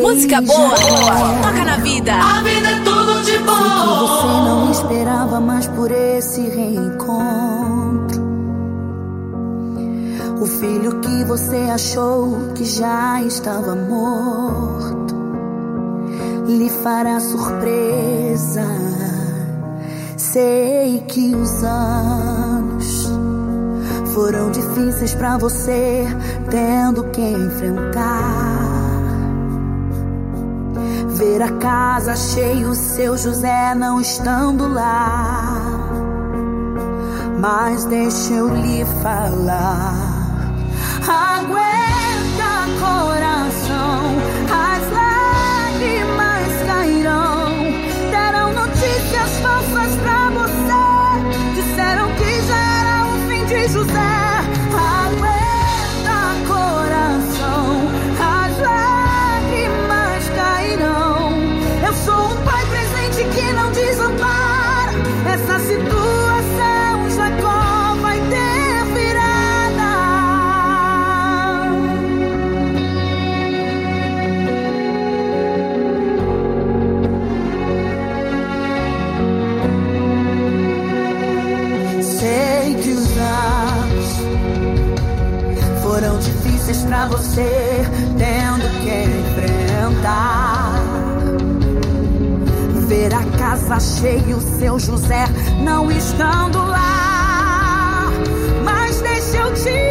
Música boa, toca na vida. A vida é tudo de Sei que bom. você não esperava mais por esse reencontro. O filho que você achou que já estava morto lhe fará surpresa. Sei que os anos foram difíceis pra você, tendo que enfrentar. Ver a casa cheia, o seu José não estando lá. Mas deixa eu lhe falar. Aguenta, pra você, tendo que enfrentar. Ver a casa cheia, o seu José não estando lá. Mas deixa eu te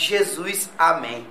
de Jesus. Amém.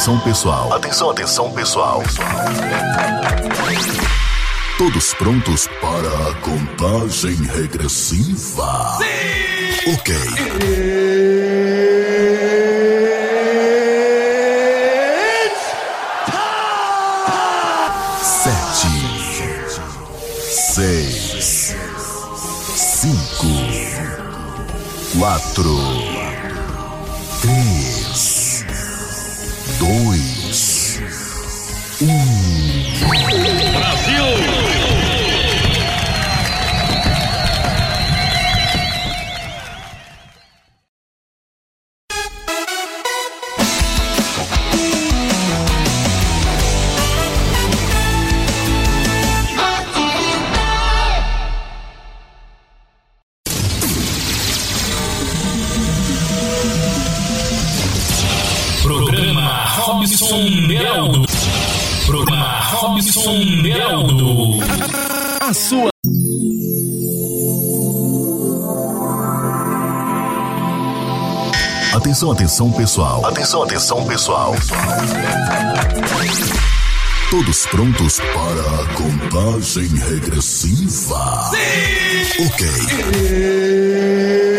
Atenção pessoal. Atenção, atenção pessoal. Todos prontos para a contagem regressiva? Sim! Ok. Sete, seis, cinco, quatro. Robson Beraldo. A sua. Atenção, atenção pessoal. Atenção, atenção pessoal. Todos prontos para a contagem regressiva? Sim! Ok. E...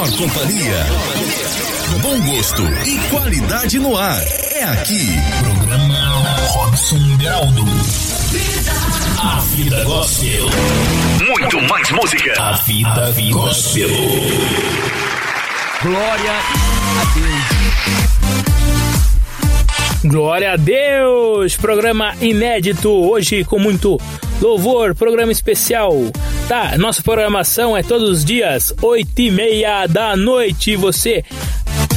melhor companhia. Bom gosto e qualidade no ar. É aqui. Programa Robson Beraldo. A vida gospel. Muito mais música. A vida gospel. Glória a Deus. Glória a Deus! Programa inédito hoje com muito louvor, programa especial. Tá, nossa programação é todos os dias, oito e meia da noite. Você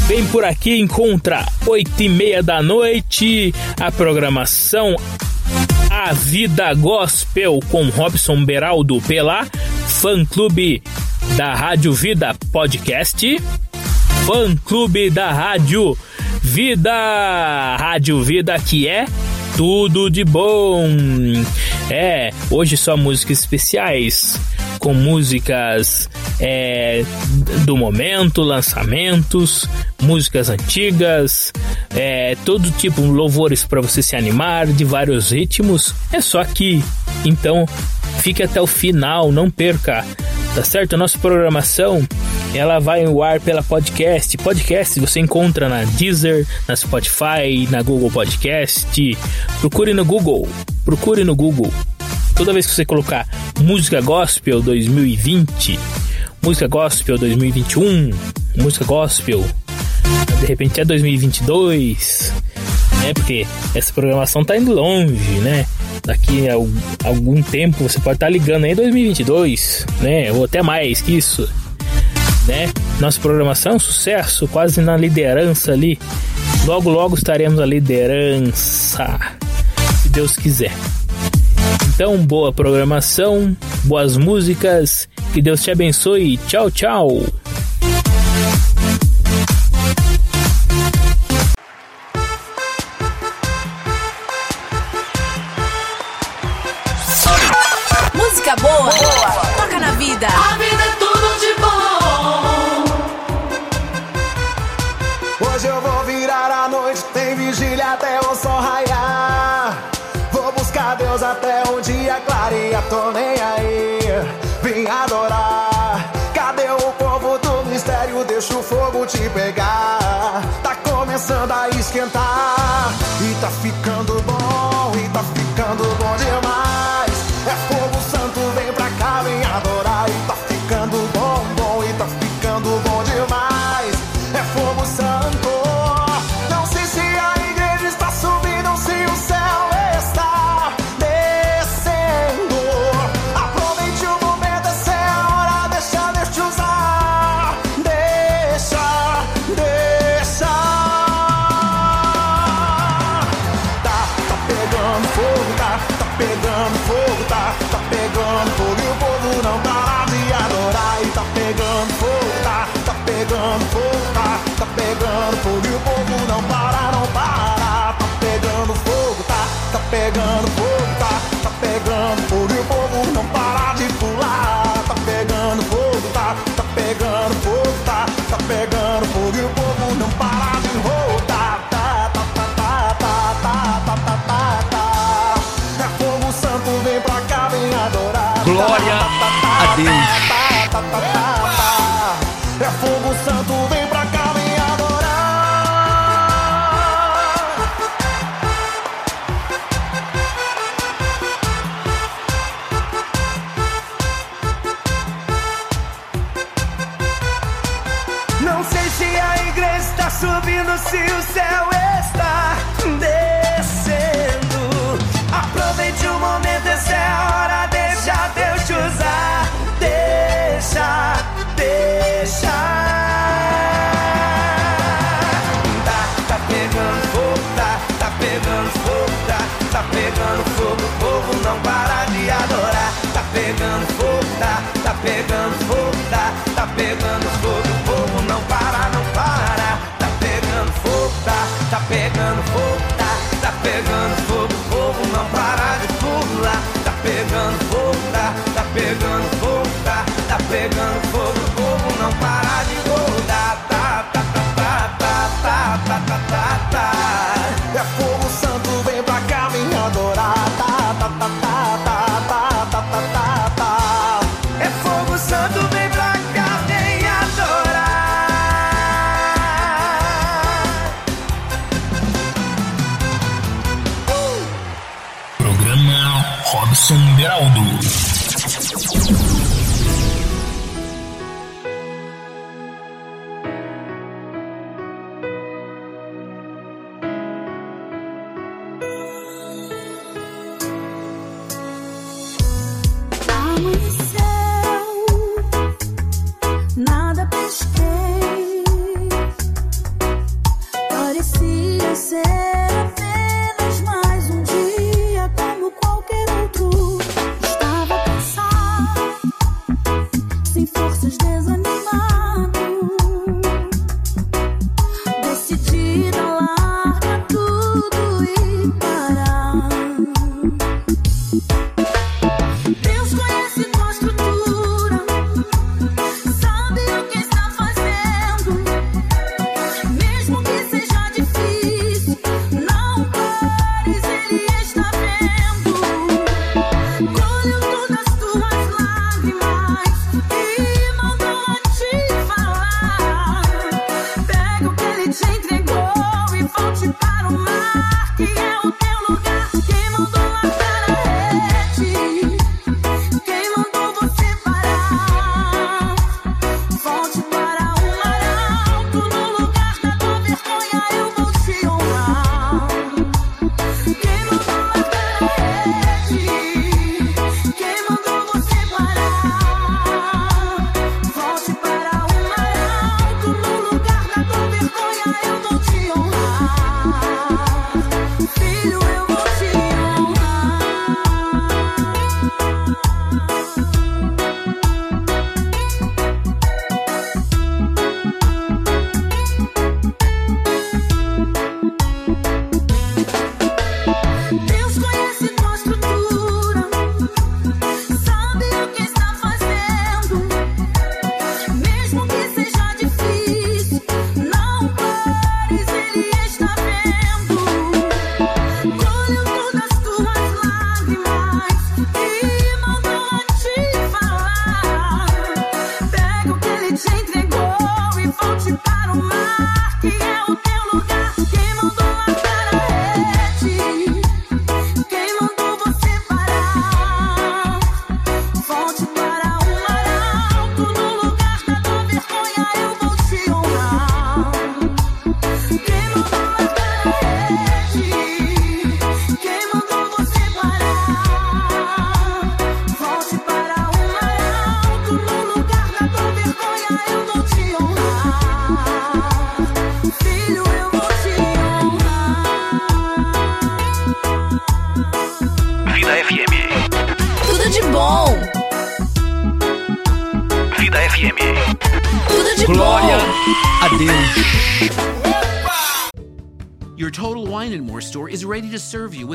vem por aqui e encontra oito e meia da noite a programação A Vida Gospel com Robson Beraldo pela Fã Clube da Rádio Vida Podcast, Fã Clube da Rádio Vida, Rádio Vida que é tudo de bom. É, hoje só músicas especiais, com músicas é, do momento, lançamentos, músicas antigas, é, todo tipo de louvores para você se animar, de vários ritmos. É só aqui. Então, fique até o final, não perca. Tá certo? A nossa programação ela vai ao ar pela podcast. Podcast você encontra na Deezer, na Spotify, na Google Podcast. Procure no Google. Procure no Google. Toda vez que você colocar música gospel 2020, música gospel 2021, música gospel, de repente é 2022, né? Porque essa programação tá indo longe, né? Daqui a algum tempo você pode estar tá ligando aí 2022, né? Ou até mais que isso né? Nossa programação, sucesso, quase na liderança ali. Logo, logo estaremos na liderança, se Deus quiser. Então, boa programação, boas músicas, que Deus te abençoe. Tchau, tchau. Tá ficando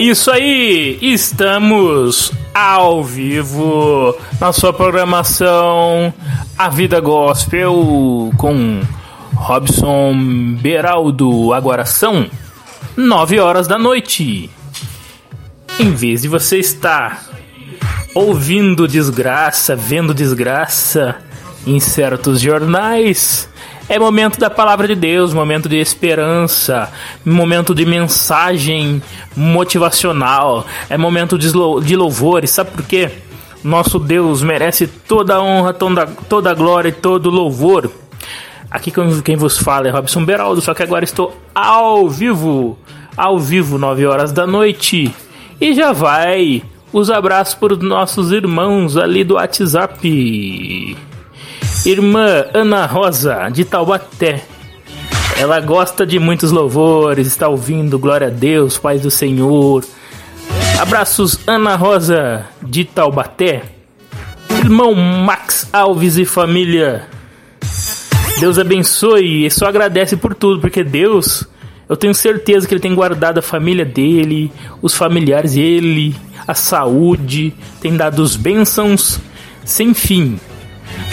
É isso aí! Estamos ao vivo na sua programação A Vida Gospel com Robson Beraldo. Agora são 9 horas da noite. Em vez de você estar ouvindo desgraça, vendo desgraça em certos jornais, é momento da palavra de Deus, momento de esperança, momento de mensagem motivacional, é momento de louvores. Sabe por quê? Nosso Deus merece toda a honra, toda, toda a glória e todo o louvor. Aqui quem vos fala é Robson Beraldo, só que agora estou ao vivo, ao vivo, 9 horas da noite. E já vai os abraços para os nossos irmãos ali do WhatsApp. Irmã Ana Rosa, de Taubaté. Ela gosta de muitos louvores, está ouvindo Glória a Deus, Paz do Senhor. Abraços, Ana Rosa, de Taubaté. Irmão Max Alves e família. Deus abençoe e só agradece por tudo, porque Deus, eu tenho certeza que Ele tem guardado a família dele, os familiares dele, a saúde, tem dado os bênçãos sem fim.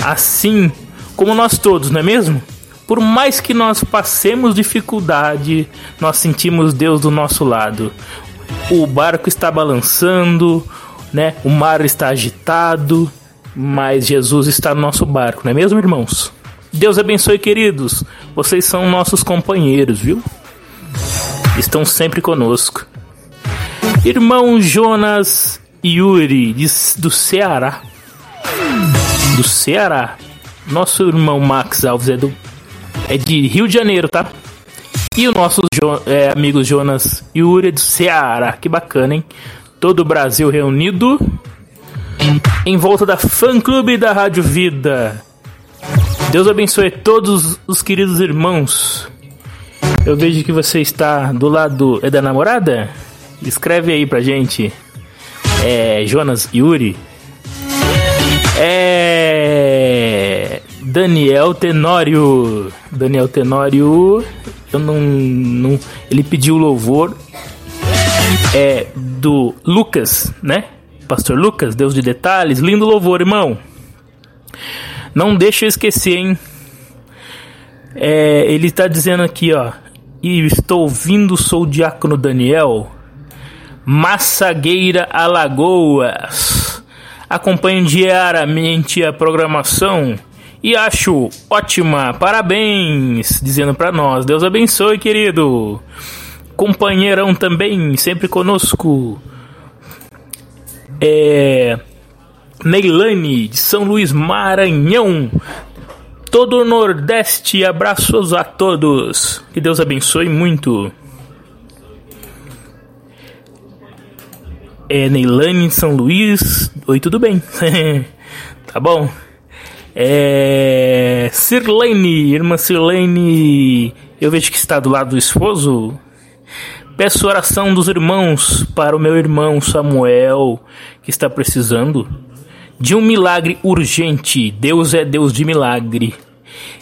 Assim como nós todos, não é mesmo? Por mais que nós passemos dificuldade, nós sentimos Deus do nosso lado. O barco está balançando, né? O mar está agitado, mas Jesus está no nosso barco, não é mesmo, irmãos? Deus abençoe, queridos. Vocês são nossos companheiros, viu? Estão sempre conosco. Irmão Jonas Yuri, de, do Ceará. Do Ceará. Nosso irmão Max Alves é, do, é de Rio de Janeiro, tá? E o nosso jo, é, amigo Jonas Yuri é do Ceará. Que bacana, hein? Todo o Brasil reunido em volta da fã clube da Rádio Vida. Deus abençoe todos os queridos irmãos. Eu vejo que você está do lado é da namorada. Escreve aí pra gente. É Jonas Yuri. É Daniel Tenório. Daniel Tenório. Eu não, não ele pediu louvor é do Lucas, né? Pastor Lucas, Deus de detalhes, lindo louvor, irmão. Não deixa eu esquecer, hein? É, ele está dizendo aqui, ó. E estou ouvindo, sou o diácono Daniel. Massagueira Alagoas. Acompanho diariamente a programação e acho ótima. Parabéns, dizendo para nós. Deus abençoe, querido. Companheirão também, sempre conosco. É. Neilane, de São Luís Maranhão. Todo o Nordeste, abraços a todos. Que Deus abençoe muito. É Neilane de São Luís. Oi, tudo bem? tá bom? É. Sirlene, irmã Sirlene. Eu vejo que está do lado do esposo. Peço oração dos irmãos para o meu irmão Samuel, que está precisando de um milagre urgente. Deus é Deus de milagre.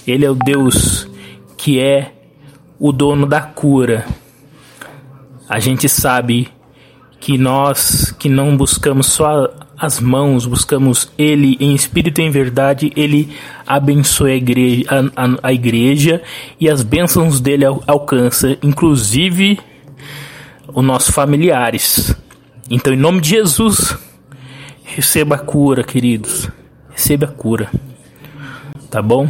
Ele é o Deus que é o dono da cura. A gente sabe que nós que não buscamos só as mãos, buscamos Ele em espírito e em verdade, Ele abençoa a igreja, a, a, a igreja e as bênçãos dele al, alcança, inclusive os nossos familiares. Então, em nome de Jesus, receba a cura, queridos. Receba a cura. Tá bom?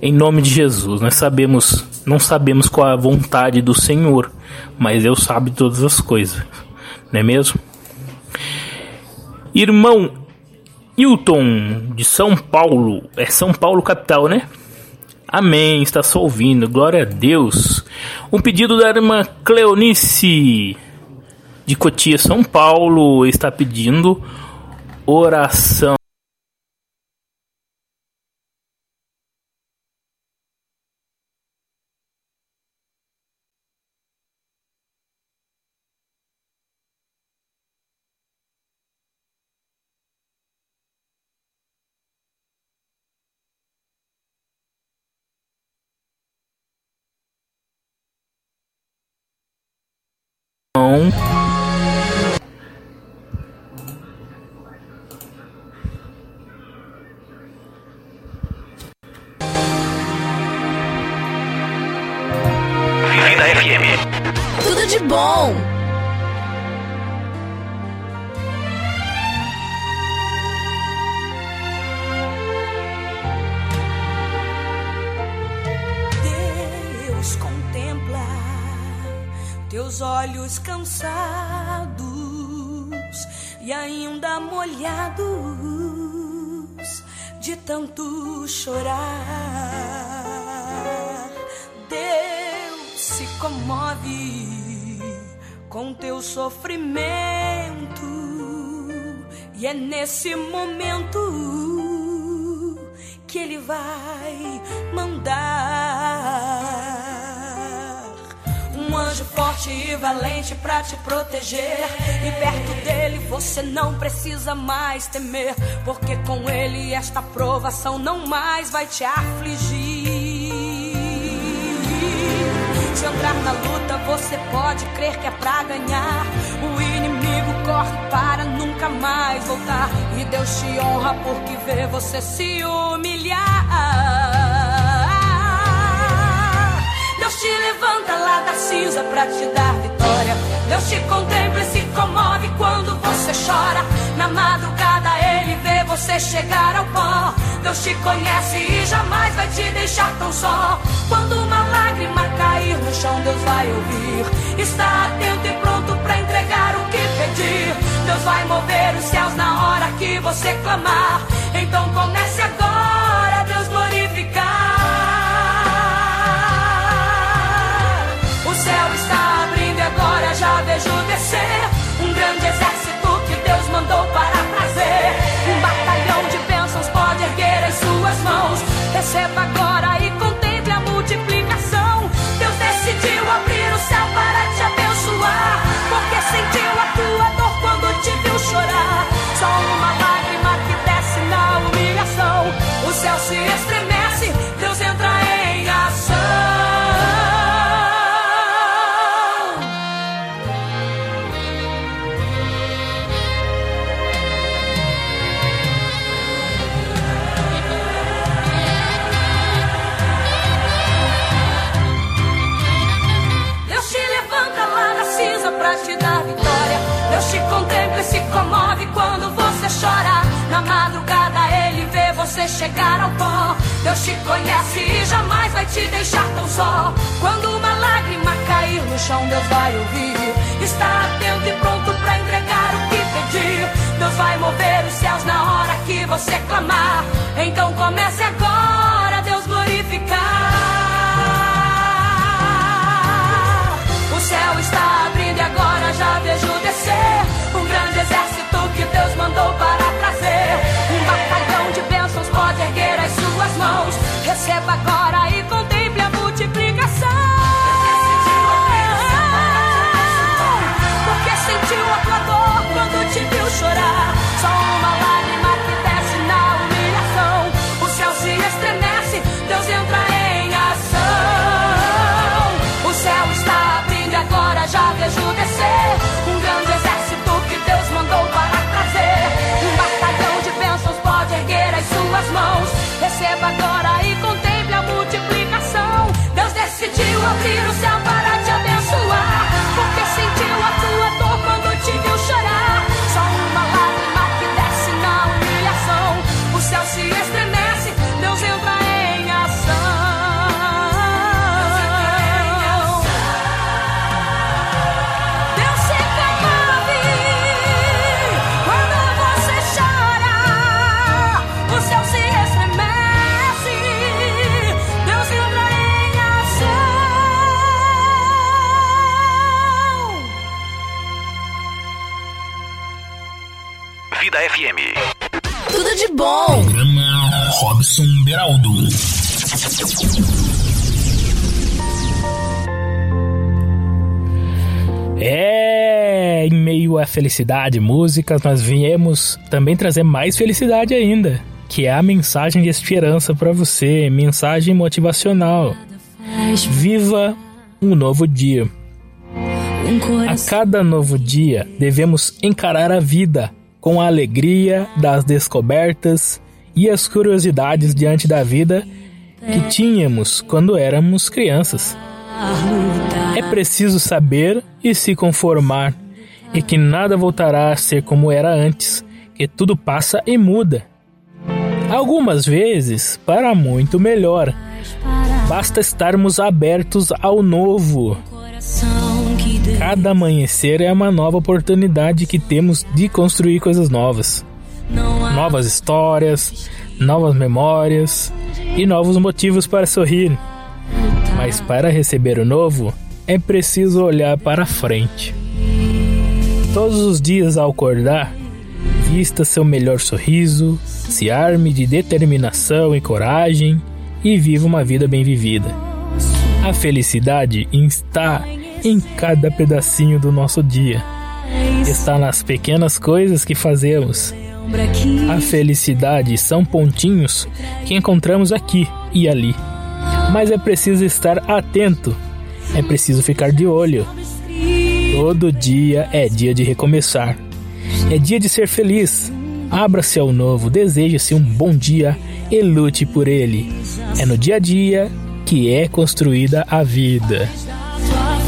Em nome de Jesus, nós sabemos, não sabemos qual é a vontade do Senhor, mas Deus sabe todas as coisas. Não é mesmo? Irmão Hilton de São Paulo, é São Paulo capital, né? Amém, está só ouvindo, glória a Deus. Um pedido da irmã Cleonice de Cotia, São Paulo, está pedindo oração. Vai mandar um anjo forte e valente pra te proteger. E perto dele você não precisa mais temer, porque com ele esta provação não mais vai te afligir. Se entrar na luta, você pode crer que é pra ganhar. O inimigo corre para nunca mais voltar. E Deus te honra porque vê você se humilhar. Levanta lá da cinza pra te dar vitória. Deus te contempla e se comove quando você chora. Na madrugada ele vê você chegar ao pó. Deus te conhece e jamais vai te deixar tão só. Quando uma lágrima cair no chão, Deus vai ouvir. Está atento e pronto pra entregar o que pedir. Deus vai mover os céus na hora que você clamar. Então comece agora vejo descer um grande exército que Deus mandou para trazer. Um batalhão de bênçãos pode erguer as suas mãos. Receba agora Na madrugada ele vê você chegar ao pó. Deus te conhece e jamais vai te deixar tão só. Quando uma lágrima cair no chão, Deus vai ouvir. Está atento e pronto pra entregar o que pedir. Deus vai mover os céus na hora que você clamar. Então comece agora, Deus glorificar. O céu está abrindo e agora já vejo descer um grande exército que Deus mandou para trazer. Receba agora e contemple a multiplicação. Porque sentiu a tua dor quando te viu chorar. Só uma lágrima que desce na humilhação. O céu se estremece, Deus entra em ação. O céu está abrindo agora já vejo descer um grande exército que Deus mandou para trazer. Um batalhão de bênçãos pode erguer as suas mãos. Receba agora decidiu abrir o céu Robson Beraldo. É, em meio à felicidade, músicas, nós viemos também trazer mais felicidade ainda, que é a mensagem de esperança para você, mensagem motivacional. Viva um novo dia. A cada novo dia, devemos encarar a vida com a alegria das descobertas e as curiosidades diante da vida que tínhamos quando éramos crianças. É preciso saber e se conformar, e que nada voltará a ser como era antes, que tudo passa e muda. Algumas vezes para muito melhor. Basta estarmos abertos ao novo. Cada amanhecer é uma nova oportunidade que temos de construir coisas novas. Novas histórias, novas memórias e novos motivos para sorrir. Mas para receber o novo, é preciso olhar para frente. Todos os dias ao acordar, vista seu melhor sorriso, se arme de determinação e coragem e viva uma vida bem vivida. A felicidade está em cada pedacinho do nosso dia. Está nas pequenas coisas que fazemos. A felicidade são pontinhos que encontramos aqui e ali. Mas é preciso estar atento. É preciso ficar de olho. Todo dia é dia de recomeçar. É dia de ser feliz. Abra-se ao novo, deseje-se um bom dia e lute por ele. É no dia a dia que é construída a vida.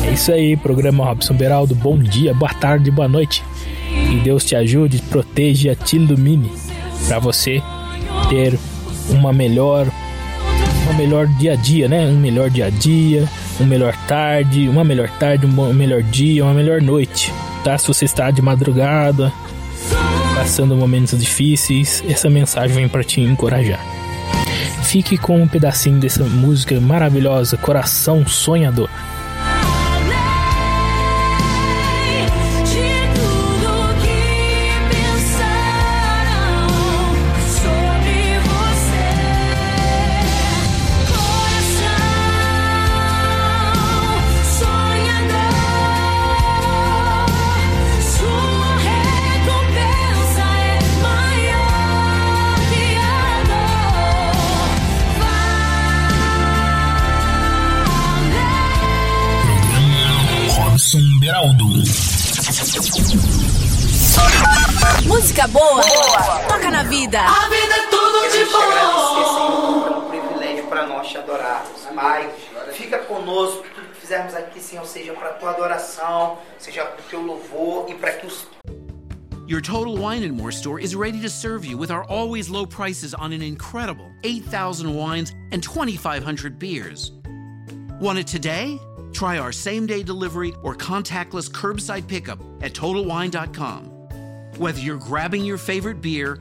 É isso aí, programa Robson Beraldo. Bom dia, boa tarde, boa noite. Que Deus te ajude, proteja, te ilumine para você ter uma melhor uma melhor dia a dia, né? Um melhor dia a dia, um melhor tarde, uma melhor tarde, um melhor dia, uma melhor noite, tá? Se você está de madrugada, passando momentos difíceis, essa mensagem vem para te encorajar. Fique com um pedacinho dessa música maravilhosa, Coração Sonhador. Vida. A vida é tudo de Queremos agradecer, bom. Senhor, pelo um privilégio para nós te adorarmos. Pai, fica conosco, tudo que fizermos aqui, Senhor, seja para tua adoração, seja para o teu louvor e para que os Your Total Wine and More store is ready to serve you with our always low prices on an incredible 8,000 wines and 2,500 beers. Want it today? Try our same day delivery or contactless curbside pickup at TotalWine.com. Whether you're grabbing your favorite beer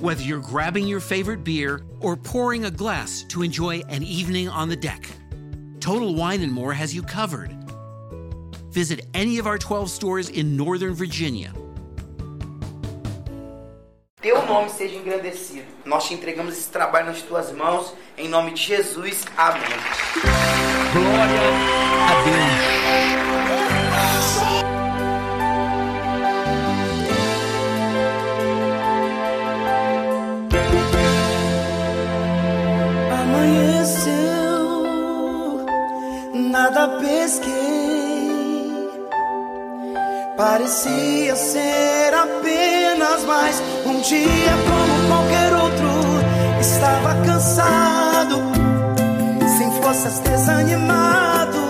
Whether you're grabbing your favorite beer or pouring a glass to enjoy an evening on the deck, Total Wine and More has you covered. Visit any of our 12 stores in Northern Virginia. teu nome seja engrandecido. Nós te entregamos esse trabalho nas tuas mãos, em nome de Jesus. Amém. Glória a Deus. Nada pesquei. Parecia ser apenas mais um dia como qualquer outro. Estava cansado, sem forças, desanimado.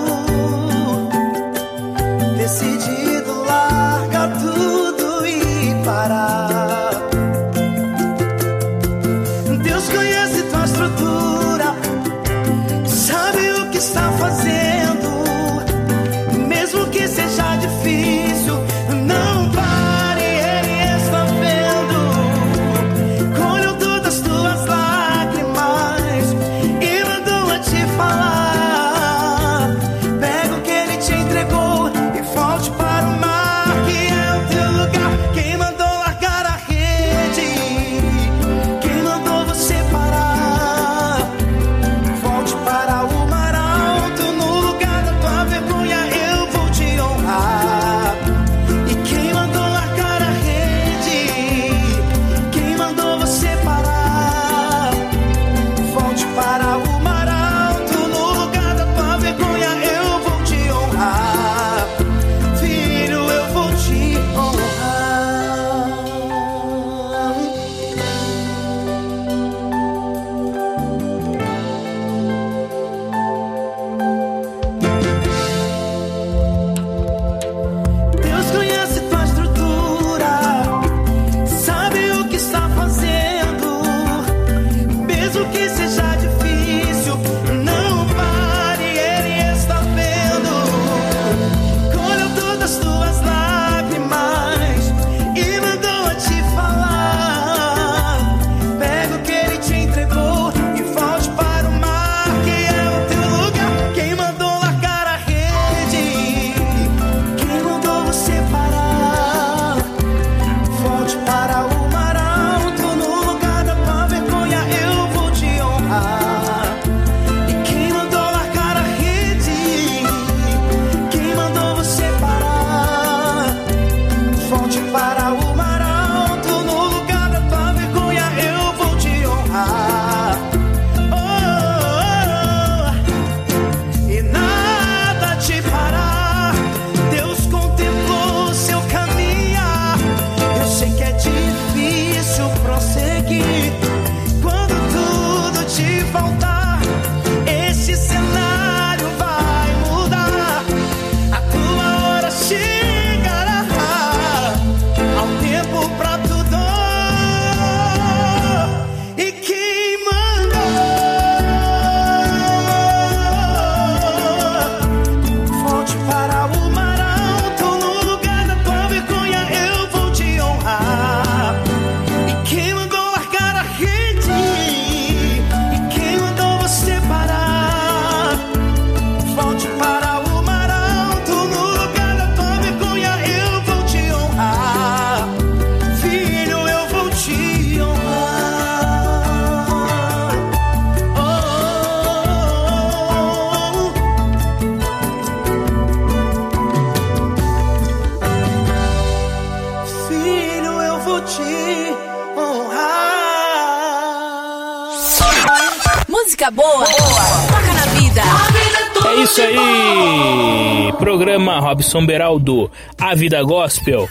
Robson Beraldo, A Vida Gospel,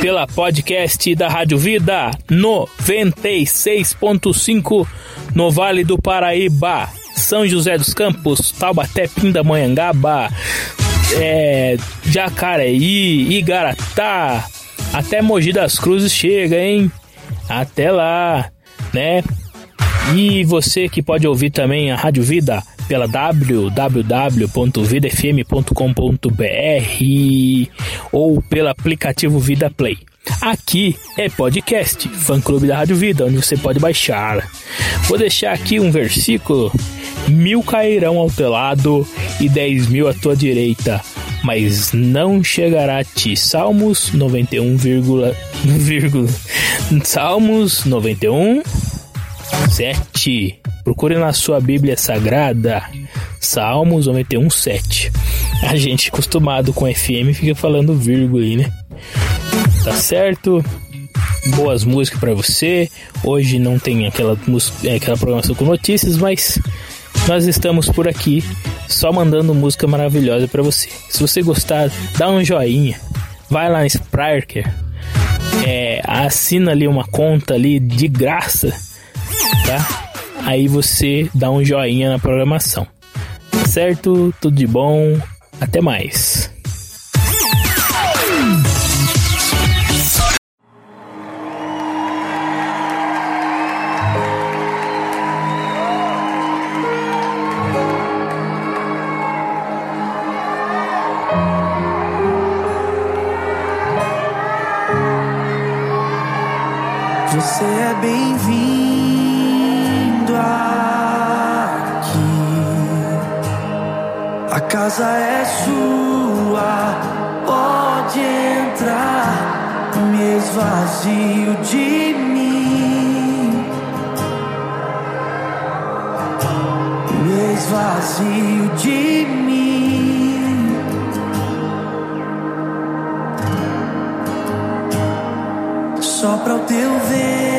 pela podcast da Rádio Vida 96.5 no Vale do Paraíba, São José dos Campos, Taubaté, Pindamonhangaba, é, Jacareí, Igaratá, até Mogi das Cruzes chega, hein? Até lá, né? E você que pode ouvir também a Rádio Vida pela www.vidafm.com.br ou pelo aplicativo Vida Play. Aqui é podcast, fã clube da Rádio Vida, onde você pode baixar. Vou deixar aqui um versículo: mil cairão ao teu lado e dez mil à tua direita, mas não chegará a ti. Salmos 91, vírgula, vírgula, Salmos 91, 7. Procure na sua Bíblia Sagrada, Salmos 91, 7. A gente acostumado com FM fica falando vírgula aí, né? Tá certo? Boas músicas para você. Hoje não tem aquela, aquela programação com notícias, mas nós estamos por aqui só mandando música maravilhosa para você. Se você gostar, dá um joinha. Vai lá no Sparker. É, assina ali uma conta ali de graça, tá? Aí você dá um joinha na programação. Certo? Tudo de bom. Até mais. Casa é sua, pode entrar. Me esvazio de mim. Me esvazio de mim. Sopra o teu vento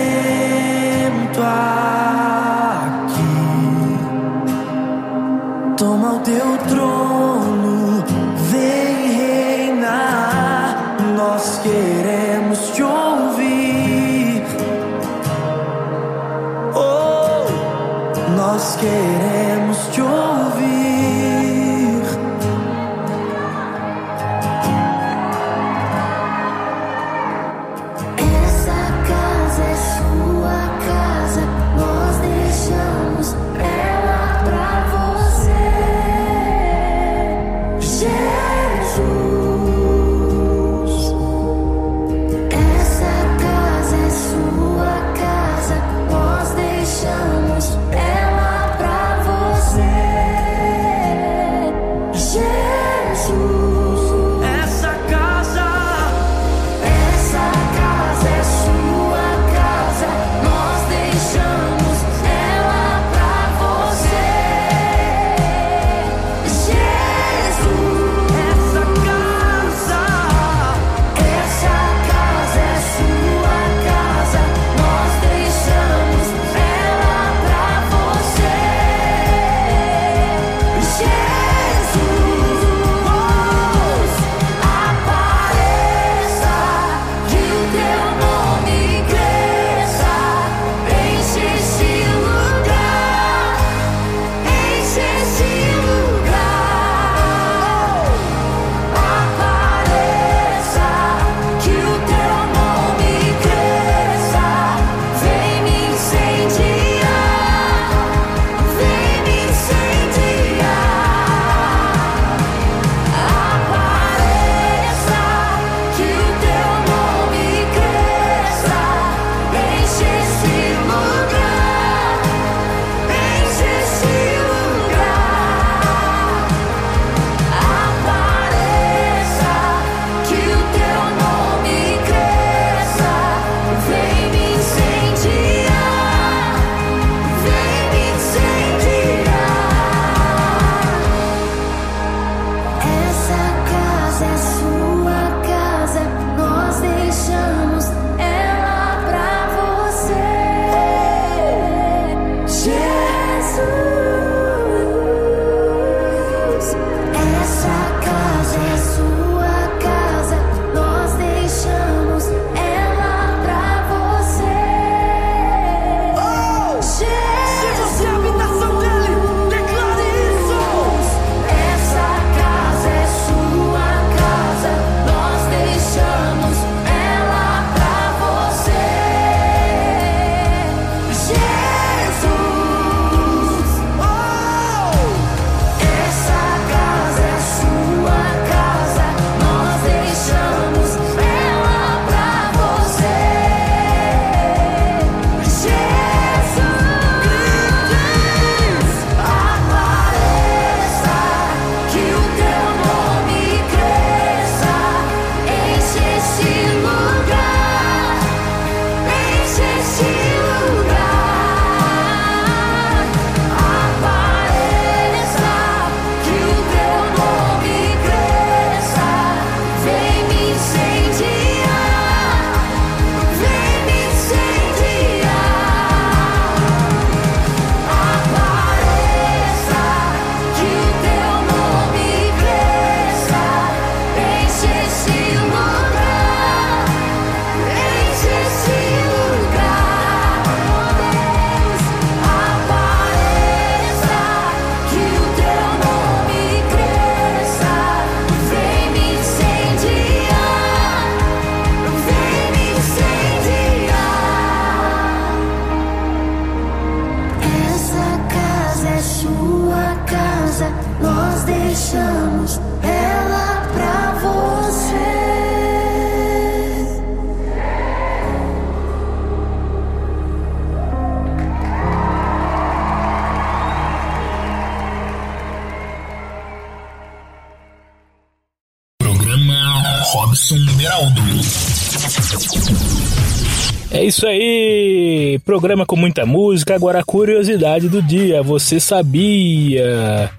isso aí, programa com muita música. Agora a curiosidade do dia. Você sabia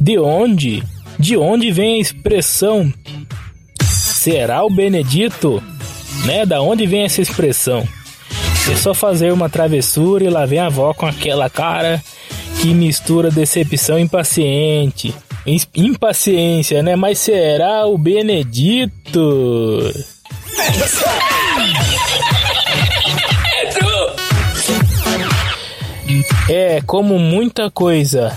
de onde? De onde vem a expressão será o Benedito? Né? Da onde vem essa expressão? É só fazer uma travessura e lá vem a avó com aquela cara que mistura decepção impaciente. Impaciência, né? Mas será o Benedito? É, como muita coisa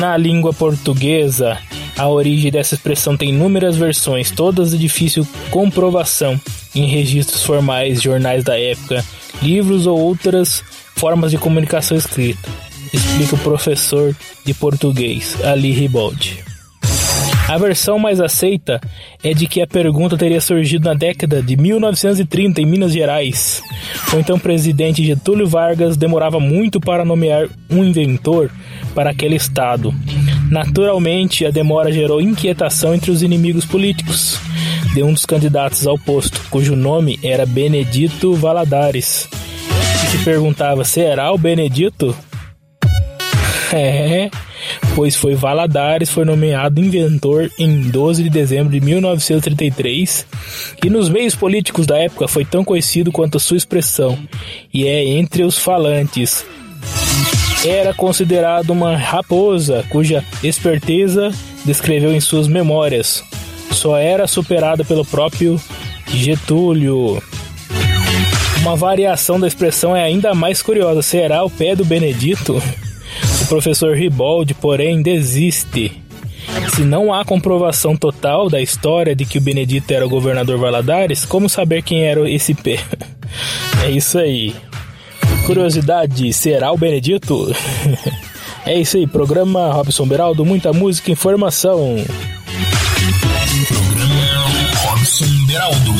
na língua portuguesa, a origem dessa expressão tem inúmeras versões, todas de difícil comprovação em registros formais, jornais da época, livros ou outras formas de comunicação escrita. Explica o professor de português, Ali Ribaldi. A versão mais aceita é de que a pergunta teria surgido na década de 1930 em Minas Gerais. O então presidente Getúlio Vargas demorava muito para nomear um inventor para aquele estado. Naturalmente, a demora gerou inquietação entre os inimigos políticos de um dos candidatos ao posto, cujo nome era Benedito Valadares. E se perguntava: será o Benedito? É, pois foi Valadares foi nomeado inventor em 12 de dezembro de 1933 e nos meios políticos da época foi tão conhecido quanto sua expressão e é entre os falantes. Era considerado uma raposa cuja esperteza descreveu em suas memórias. Só era superada pelo próprio Getúlio. Uma variação da expressão é ainda mais curiosa. Será o pé do Benedito? O professor Ribaldi, porém, desiste. Se não há comprovação total da história de que o Benedito era o governador Valadares, como saber quem era esse pé? É isso aí. Curiosidade, será o Benedito? É isso aí, programa Robson Beraldo, muita música e informação. Programa Robson Beraldo.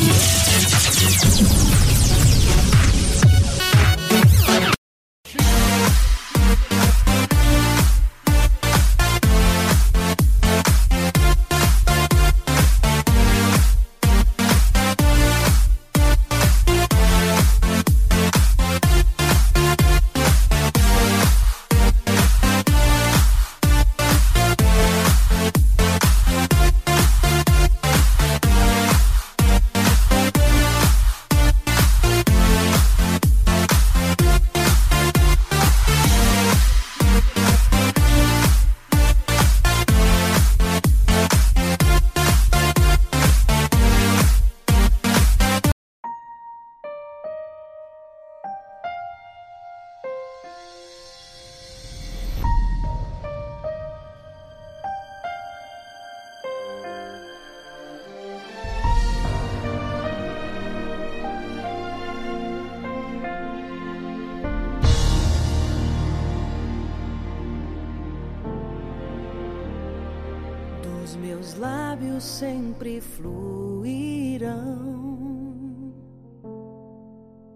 Sempre fluirão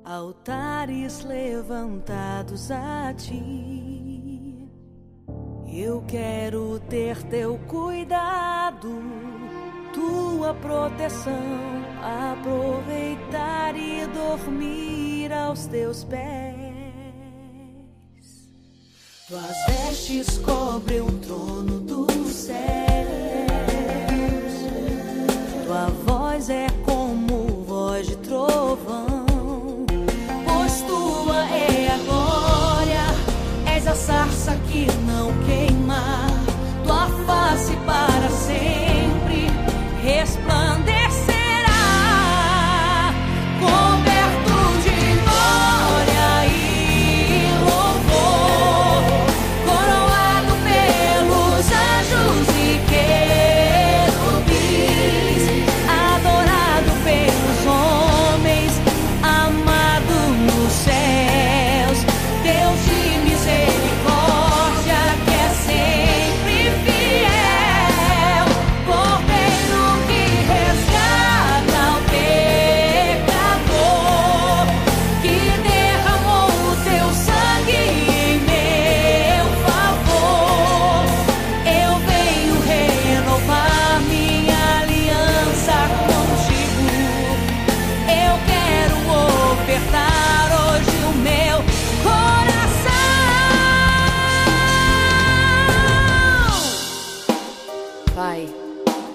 altares levantados a ti. Eu quero ter teu cuidado, tua proteção, aproveitar e dormir aos teus pés. Tuas vestes cobrem o trono dos céus. Voz é como voz de trovão. Pois tua é a glória, és a sarça que não queima. Tua face para sempre resplandecerá.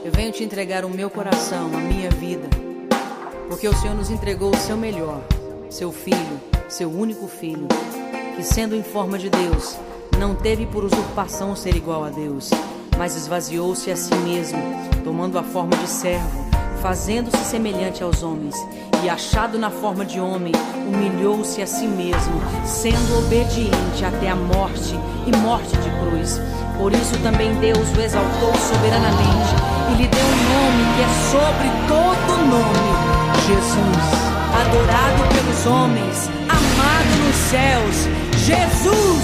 Eu venho te entregar o meu coração, a minha vida, porque o Senhor nos entregou o seu melhor, seu filho, seu único filho, que sendo em forma de Deus, não teve por usurpação ser igual a Deus, mas esvaziou-se a si mesmo, tomando a forma de servo, fazendo-se semelhante aos homens, e achado na forma de homem, humilhou-se a si mesmo, sendo obediente até a morte e morte de cruz. Por isso também Deus o exaltou soberanamente e lhe deu um nome que é sobre todo nome: Jesus, adorado pelos homens, amado nos céus. Jesus,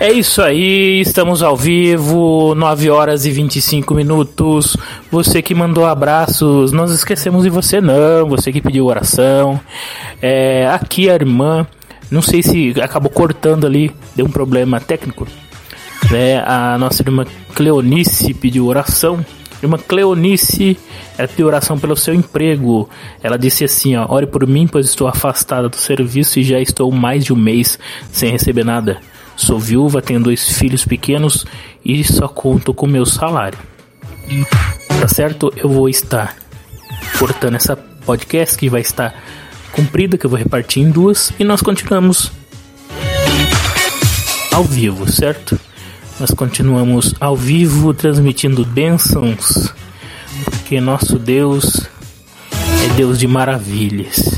É isso aí, estamos ao vivo, 9 horas e 25 minutos. Você que mandou abraços, nós esquecemos de você não, você que pediu oração. É, aqui a irmã, não sei se acabou cortando ali, deu um problema técnico. Né? A nossa irmã Cleonice pediu oração. Irmã Cleonice, ela pediu oração pelo seu emprego. Ela disse assim: ó, ore por mim, pois estou afastada do serviço e já estou mais de um mês sem receber nada. Sou viúva, tenho dois filhos pequenos e só conto com meu salário. Tá certo? Eu vou estar cortando essa podcast que vai estar comprida, que eu vou repartir em duas e nós continuamos ao vivo, certo? Nós continuamos ao vivo transmitindo bênçãos, porque nosso Deus é Deus de maravilhas.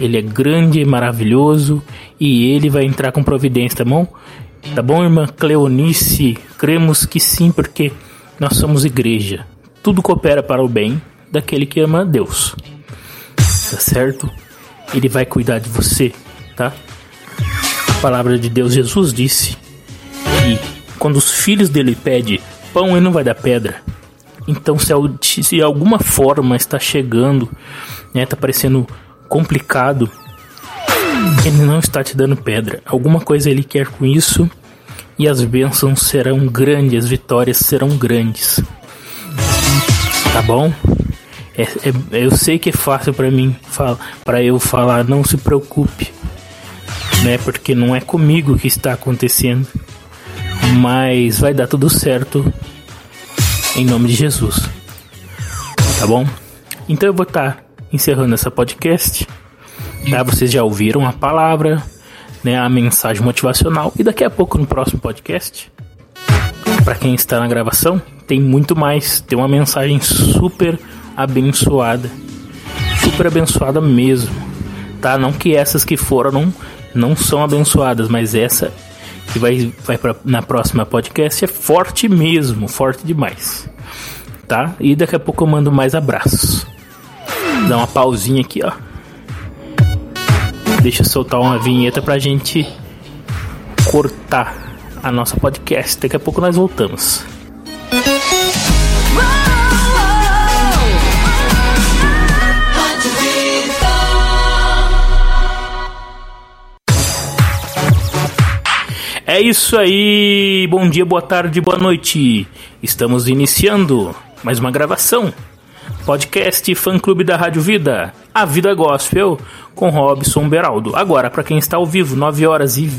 Ele é grande e maravilhoso e ele vai entrar com providência, tá bom? Tá bom, irmã Cleonice? Cremos que sim, porque nós somos igreja. Tudo coopera para o bem daquele que ama a Deus. Tá certo? Ele vai cuidar de você, tá? A palavra de Deus, Jesus disse que quando os filhos dele pedem pão, ele não vai dar pedra. Então, se, al- se alguma forma está chegando, né, tá parecendo complicado, ele não está te dando pedra. Alguma coisa ele quer com isso e as bênçãos serão grandes, as vitórias serão grandes. Tá bom? É, é- eu sei que é fácil para mim, para eu falar, não se preocupe, né? Porque não é comigo que está acontecendo, mas vai dar tudo certo em nome de Jesus. Tá bom? Então eu vou estar encerrando essa podcast. Tá? Vocês já ouviram a palavra, né? A mensagem motivacional e daqui a pouco no próximo podcast, para quem está na gravação, tem muito mais. Tem uma mensagem super abençoada, super abençoada mesmo, tá? Não que essas que foram não, não são abençoadas, mas essa que vai, vai pra, na próxima podcast é forte mesmo, forte demais, tá? E daqui a pouco eu mando mais abraços. Dá uma pausinha aqui, ó. Deixa eu soltar uma vinheta pra gente cortar a nossa podcast. Daqui a pouco nós voltamos. É isso aí! Bom dia, boa tarde, boa noite! Estamos iniciando mais uma gravação Podcast Fã Clube da Rádio Vida. A Vida Gospel com Robson Beraldo. Agora, para quem está ao vivo, 9 horas e,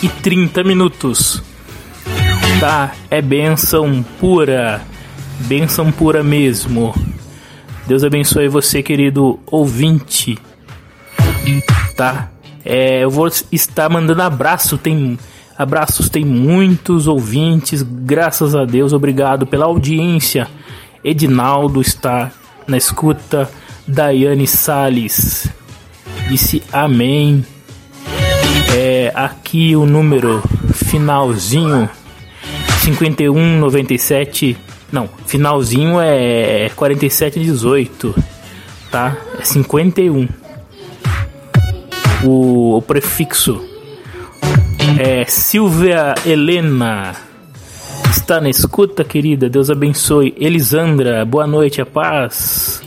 e 30 minutos. Tá? É benção pura. Benção pura mesmo. Deus abençoe você, querido ouvinte. Tá? É, eu vou estar mandando abraço. Tem abraços, tem muitos ouvintes. Graças a Deus, obrigado pela audiência. Edinaldo está na escuta. Daiane Sales disse amém. É, aqui o número finalzinho 5197. Não, finalzinho é 4718, tá? É 51. O, o prefixo é Silvia Helena. Está na escuta, querida. Deus abençoe. Elisandra, boa noite, a paz.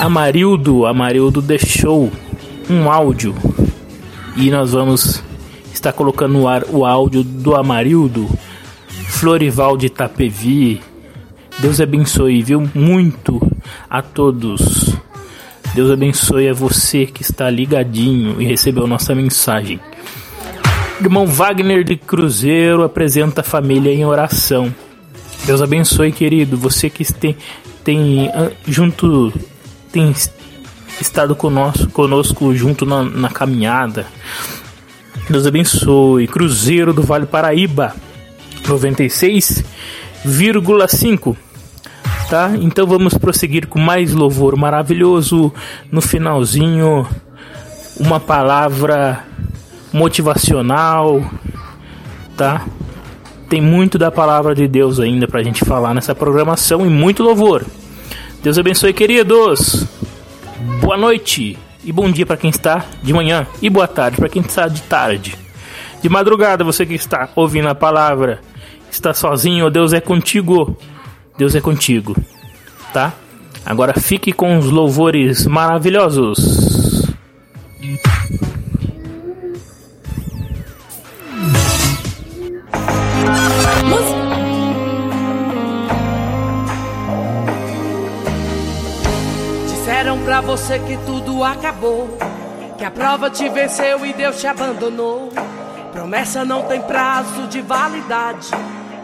Amarildo, Amarildo deixou um áudio e nós vamos estar colocando no ar o áudio do Amarildo Florival de Itapevi. Deus abençoe, viu? Muito a todos. Deus abençoe a você que está ligadinho e recebeu nossa mensagem. Irmão Wagner de Cruzeiro apresenta a família em oração. Deus abençoe, querido. Você que tem, tem ah, junto tem estado conosco, conosco junto na, na caminhada. Deus abençoe. Cruzeiro do Vale Paraíba 96,5 tá? Então vamos prosseguir com mais louvor maravilhoso. No finalzinho, uma palavra motivacional, tá? Tem muito da palavra de Deus ainda pra gente falar nessa programação e muito louvor. Deus abençoe, queridos. Boa noite e bom dia para quem está de manhã e boa tarde para quem está de tarde. De madrugada, você que está ouvindo a palavra, está sozinho, Deus é contigo. Deus é contigo, tá? Agora fique com os louvores maravilhosos. Disseram pra você que tudo acabou, que a prova te venceu e Deus te abandonou. Promessa não tem prazo de validade.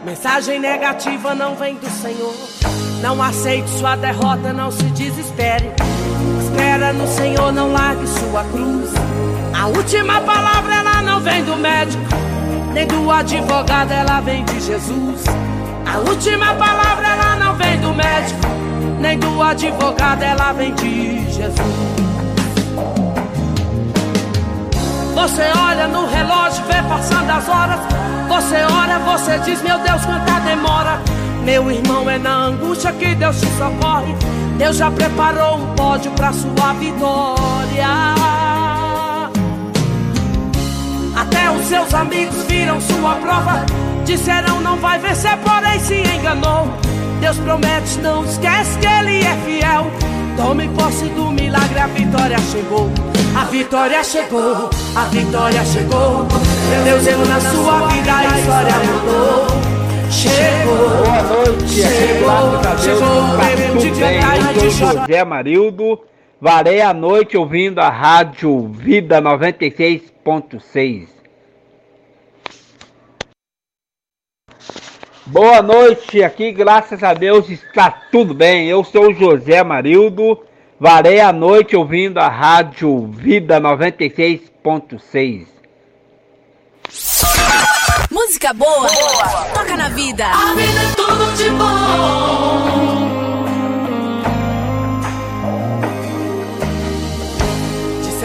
Mensagem negativa não vem do Senhor. Não aceite sua derrota, não se desespere. Espera no Senhor, não largue sua cruz. A última palavra ela não vem do médico, nem do advogado, ela vem de Jesus. A última palavra ela não vem do médico, nem do advogado, ela vem de Jesus. Você olha no relógio, vê passando as horas. Você ora, você diz, meu Deus, quanta demora. Meu irmão, é na angústia que Deus te socorre. Deus já preparou um pódio pra sua vitória. Até os seus amigos viram sua prova. Disseram não vai vencer, porém se enganou. Deus promete, não esquece que Ele é fiel. Tome posse do milagre, a vitória chegou. A vitória chegou, a vitória chegou. Deus entrou na sua vida, a história mudou. Chegou, Boa noite, chegou, aqui chegou o período de tudo bem? cantar e Eu varei a noite ouvindo a rádio Vida 96.6. Boa noite, aqui graças a Deus está tudo bem. Eu sou o José Amarildo, varei a noite ouvindo a rádio Vida 96.6. Música boa, toca na vida. A vida é tudo de bom.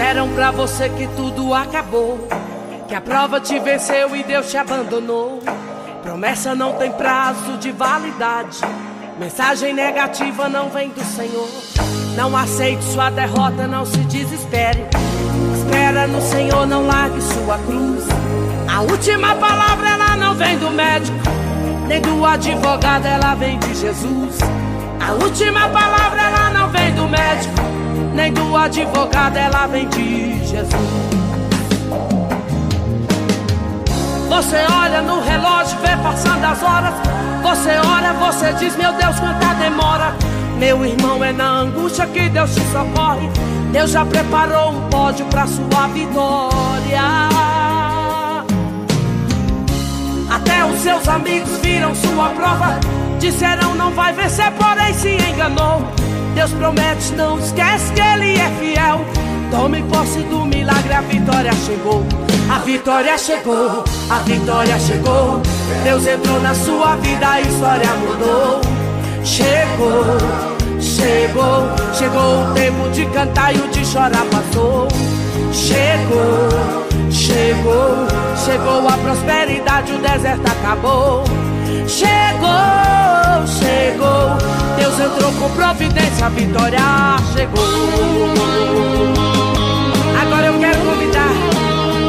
Disseram pra você que tudo acabou, que a prova te venceu e Deus te abandonou. Promessa não tem prazo de validade. Mensagem negativa não vem do Senhor. Não aceite sua derrota, não se desespere. Espera no Senhor, não largue sua cruz. A última palavra ela não vem do médico, nem do advogado, ela vem de Jesus. A última palavra ela não vem do médico, nem do advogado, ela vem de Jesus. das horas. Você ora, você diz, meu Deus, quanta demora. Meu irmão, é na angústia que Deus te socorre. Deus já preparou um pódio pra sua vitória. Até os seus amigos viram sua prova. Disseram não vai vencer, porém se enganou. Deus promete, não esquece que Ele é fiel. Tome posse do milagre, a vitória chegou. A vitória chegou, a vitória chegou. Deus entrou na sua vida, a história mudou. Chegou, chegou, chegou o tempo de cantar e o de chorar passou. Chegou, chegou, chegou a prosperidade, o deserto acabou. Chegou, chegou, Deus entrou com providência, a vitória chegou. Agora eu quero convidar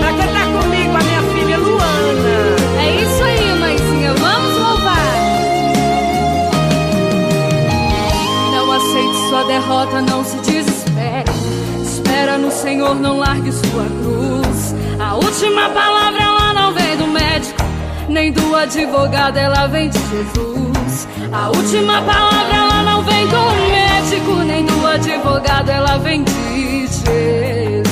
pra cantar comigo a minha filha Luana. É isso aí, mãezinha, vamos louvar. Não aceite sua derrota, não se desespere. Espera no Senhor, não largue sua cruz. A última palavra ela nem do advogado, ela vem de Jesus. A última palavra ela não vem do médico, nem do advogado, ela vem de Jesus.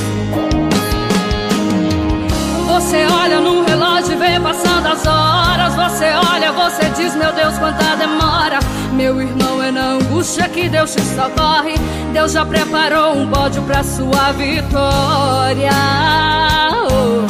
Você olha no relógio e vê passando as horas. Você olha, você diz, meu Deus, quanta demora. Meu irmão, é na angústia que Deus te socorre. Deus já preparou um pódio pra sua vitória. Oh.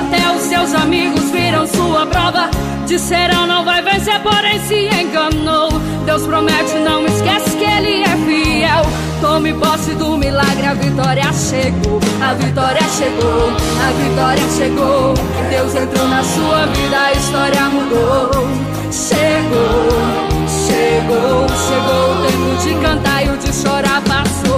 Até os seus amigos viram sua prova. Disseram não vai vencer, porém se enganou. Deus promete, não esquece que Ele é fiel. Tome posse do milagre, a vitória chegou. A vitória chegou, a vitória chegou. Deus entrou na sua vida, a história mudou. Chegou, chegou, chegou o tempo de cantar e o de chorar passou.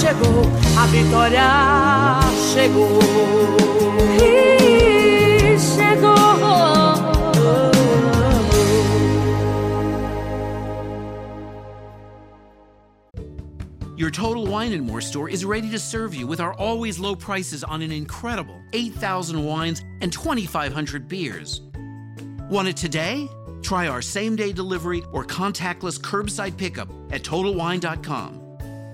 chegou, a vitória chegou. E chegou. Your Total Wine and More store is ready to serve you with our always low prices on an incredible 8,000 wines and 2,500 beers. Want it today? Try our same day delivery or contactless curbside pickup at TotalWine.com.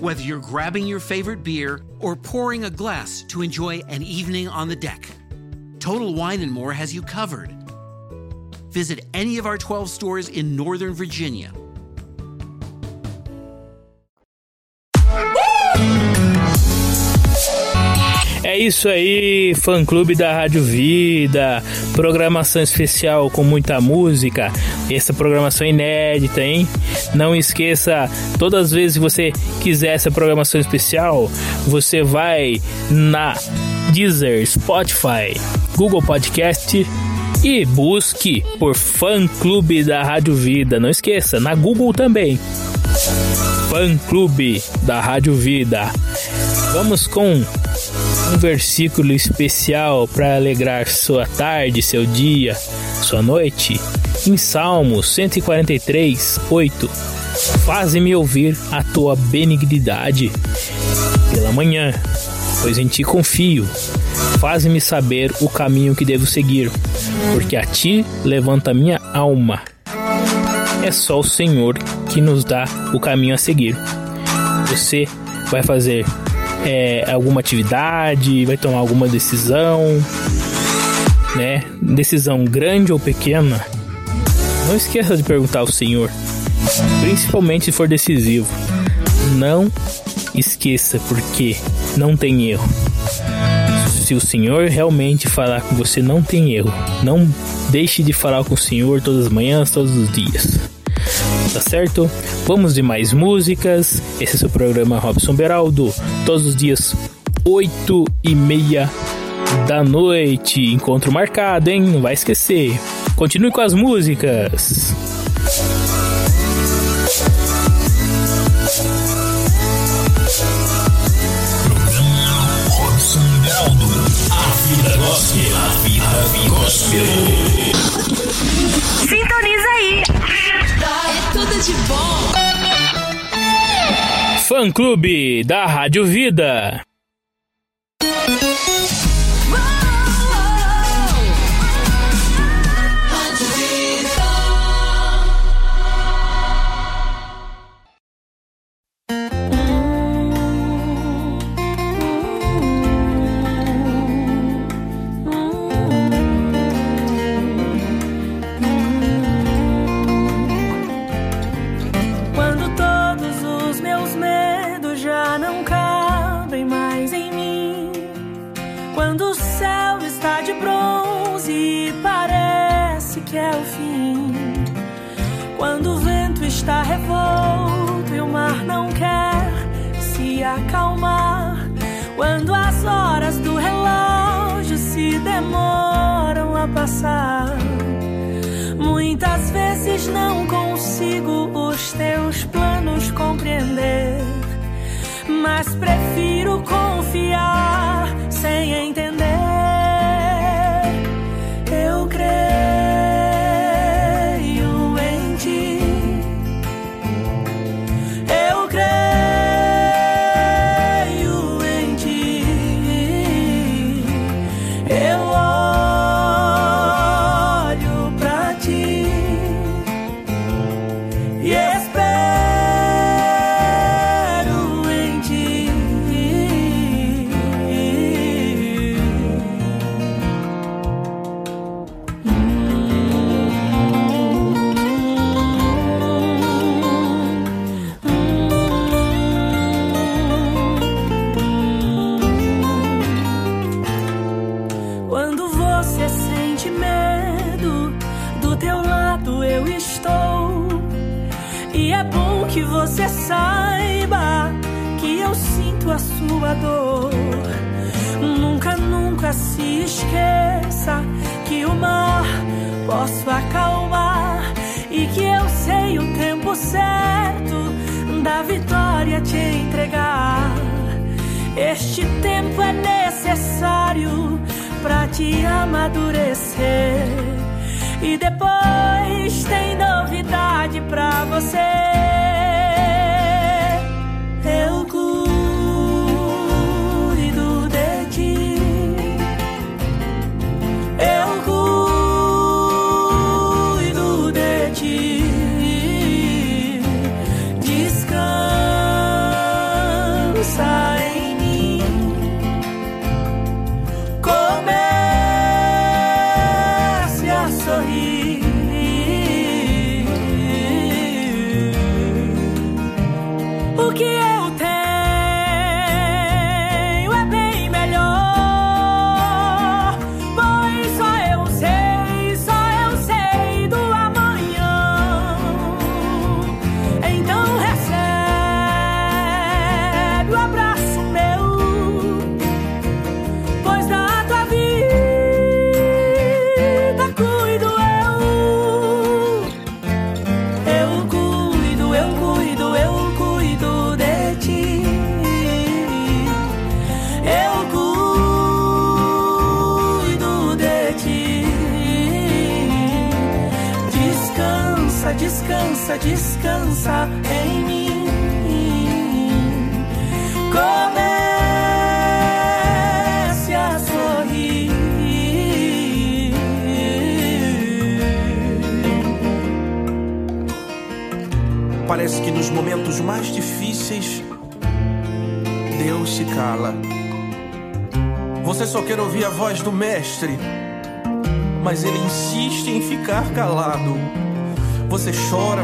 Whether you're grabbing your favorite beer or pouring a glass to enjoy an evening on the deck, Total Wine and More has you covered. Visit any of our 12 stores in Northern Virginia. É isso aí, fã clube da Rádio Vida, programação especial com muita música, essa programação inédita, hein? Não esqueça, todas as vezes que você quiser essa programação especial, você vai na Deezer, Spotify, Google Podcast e busque por fã clube da Rádio Vida. Não esqueça, na Google também. Fã clube da Rádio Vida. Vamos com um versículo especial para alegrar sua tarde, seu dia, sua noite. Em Salmos 143, 8: Faze-me ouvir a tua benignidade pela manhã, pois em ti confio. Faze-me saber o caminho que devo seguir, porque a ti levanta minha alma. É só o Senhor que nos dá o caminho a seguir. Você vai fazer é, alguma atividade, vai tomar alguma decisão, né? Decisão grande ou pequena, não esqueça de perguntar ao Senhor, principalmente se for decisivo. Não esqueça, porque não tem erro. Se o Senhor realmente falar com você, não tem erro. Não deixe de falar com o Senhor todas as manhãs, todos os dias. Tá certo? Vamos de mais músicas. Esse é o seu programa Robson Beraldo. Todos os dias, 8 e meia da noite. Encontro marcado, hein? Não vai esquecer. Continue com as músicas. Sintoniza aí. É tudo de bom. Fã Clube da Rádio Vida.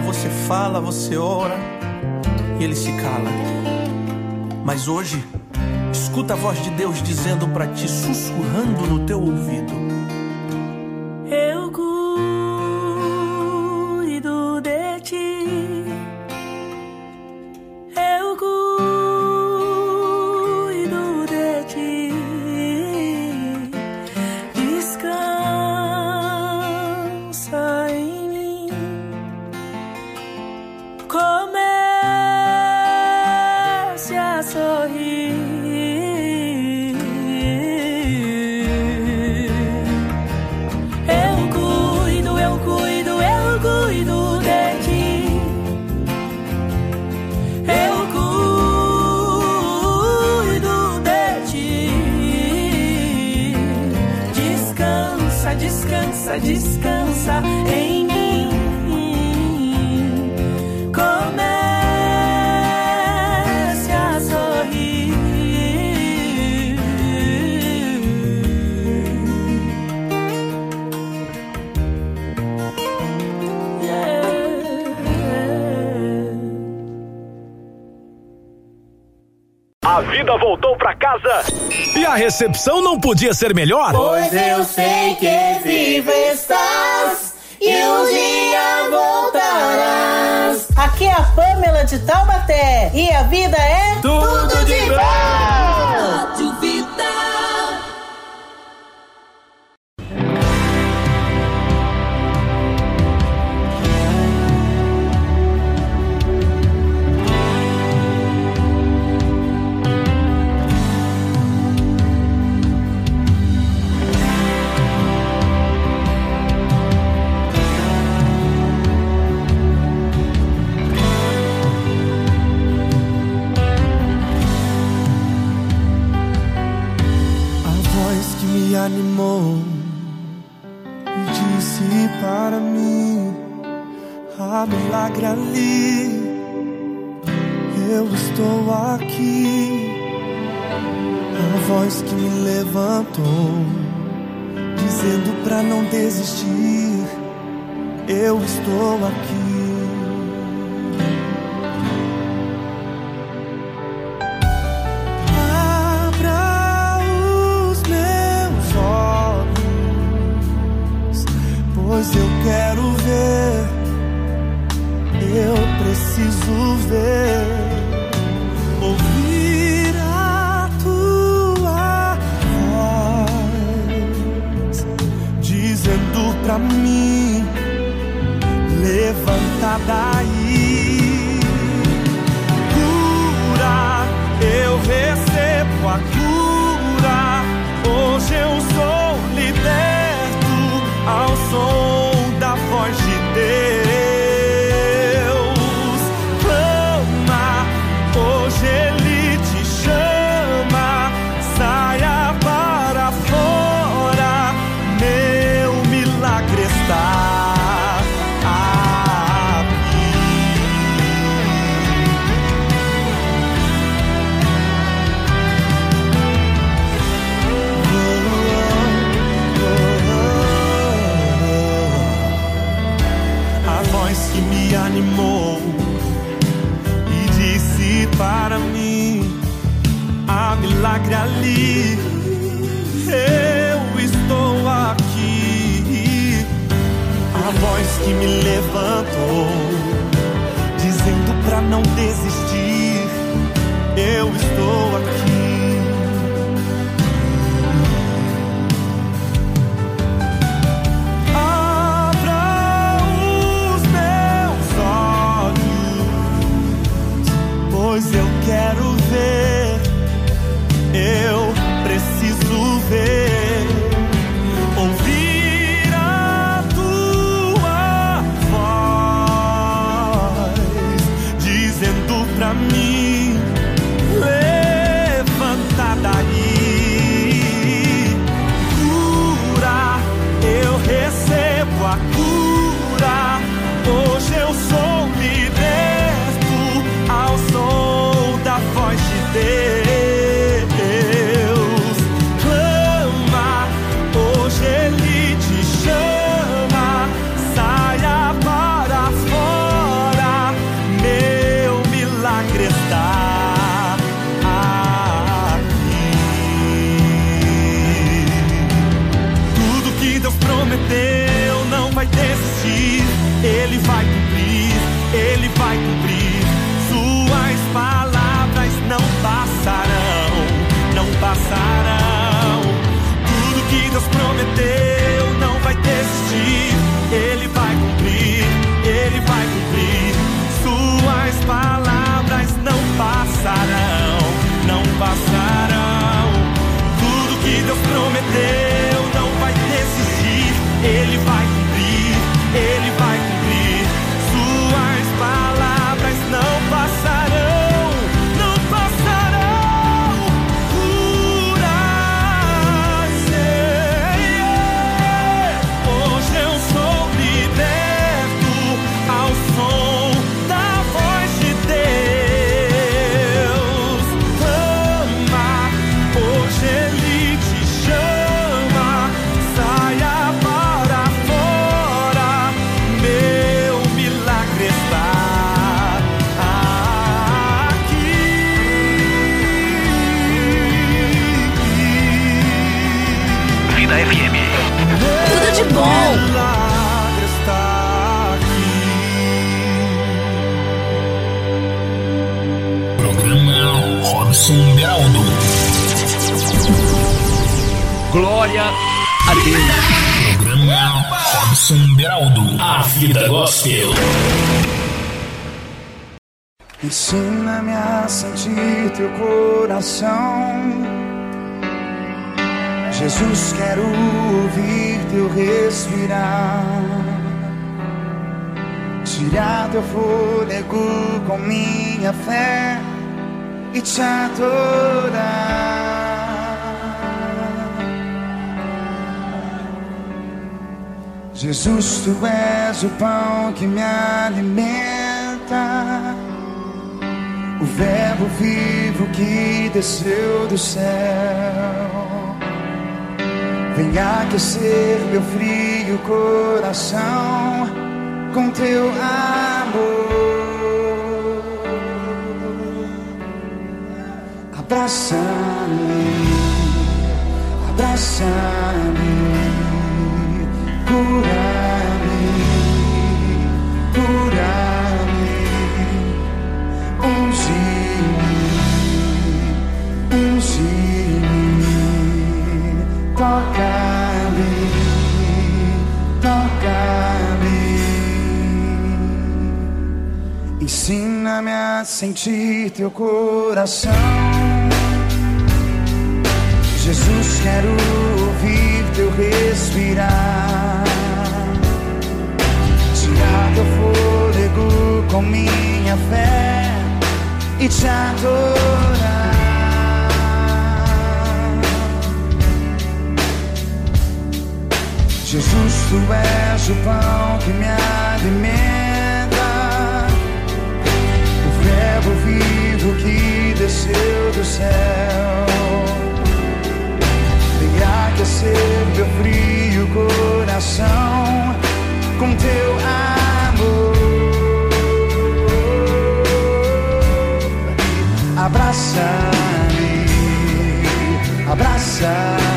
Você fala, você ora, e ele se cala. Mas hoje, escuta a voz de Deus dizendo para ti, sussurrando no teu ouvido. Descansa, descansa, em mim. A vida voltou pra casa e a recepção não podia ser melhor. Pois eu sei que viva estás e um dia voltarás. Aqui é a Pamela de Taubaté e a vida é Tudo de bom. Rádio animou e disse para mim: Há milagre ali, eu estou aqui. A voz que me levantou, dizendo pra não desistir: Eu estou aqui. Pois eu quero ver, eu preciso ver, ouvir a tua voz, dizendo pra mim: levanta daí cura, eu recebo a ao som Glória a Deus. Programa Robson Beraldo. A vida gospel. Ensina-me a sentir teu coração. Jesus, quero ouvir teu respirar. Tirar teu fôlego com minha fé e te adorar. Jesus, tu és o pão que me alimenta. O verbo vivo que desceu do céu Vem aquecer meu frio coração Com teu amor Abraça-me Abraça-me Ensina-me a sentir teu coração. Jesus, quero ouvir teu respirar. Com minha fé e te adorar. Jesus, tu és o pão que me alimenta, o verbo vivo que desceu do céu. Abraça-me,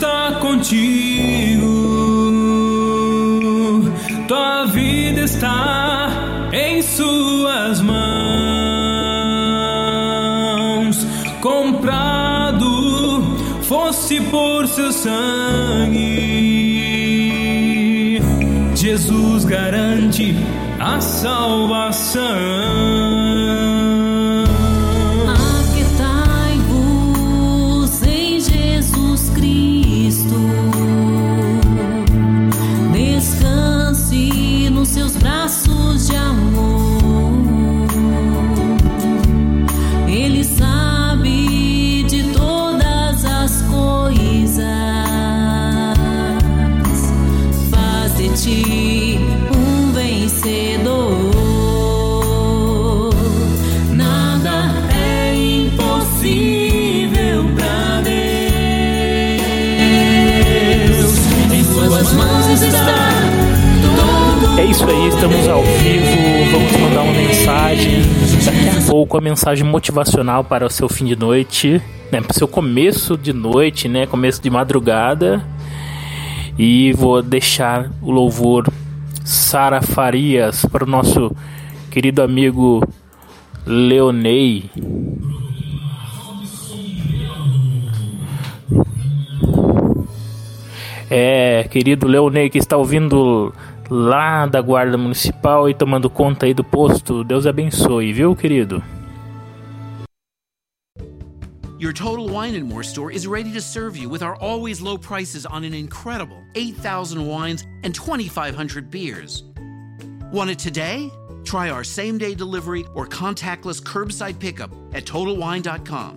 está contigo. Tua vida está em Suas mãos. Comprado fosse por seu sangue. Jesus garante a salvação. É isso aí, estamos ao vivo. Vamos mandar uma mensagem. Daqui a pouco a mensagem motivacional para o seu fim de noite, né? Para o seu começo de noite, né? Começo de madrugada. E vou deixar o louvor Sara Farias para o nosso querido amigo Leonei. É, querido Leonei que está ouvindo lá da Guarda Municipal e tomando conta aí do posto. Deus abençoe, viu, querido? Your Total Wine and More store is ready to serve you with our always low prices on an incredible 8,000 wines and 2,500 beers. Want it today? Try our same day delivery or contactless curbside pickup at TotalWine.com.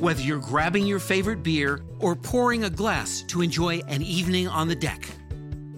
Whether you're grabbing your favorite beer or pouring a glass to enjoy an evening on the deck,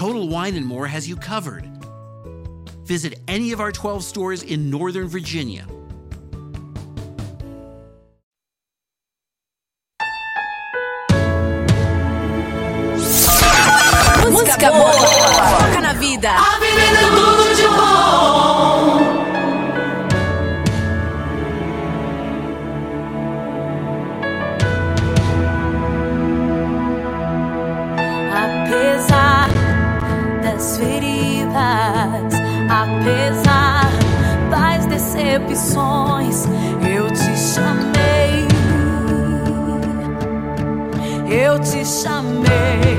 Total Wine and More has you covered. Visit any of our 12 stores in Northern Virginia. Música boa, toca na vida. A decepções, eu te chamei. Eu te chamei.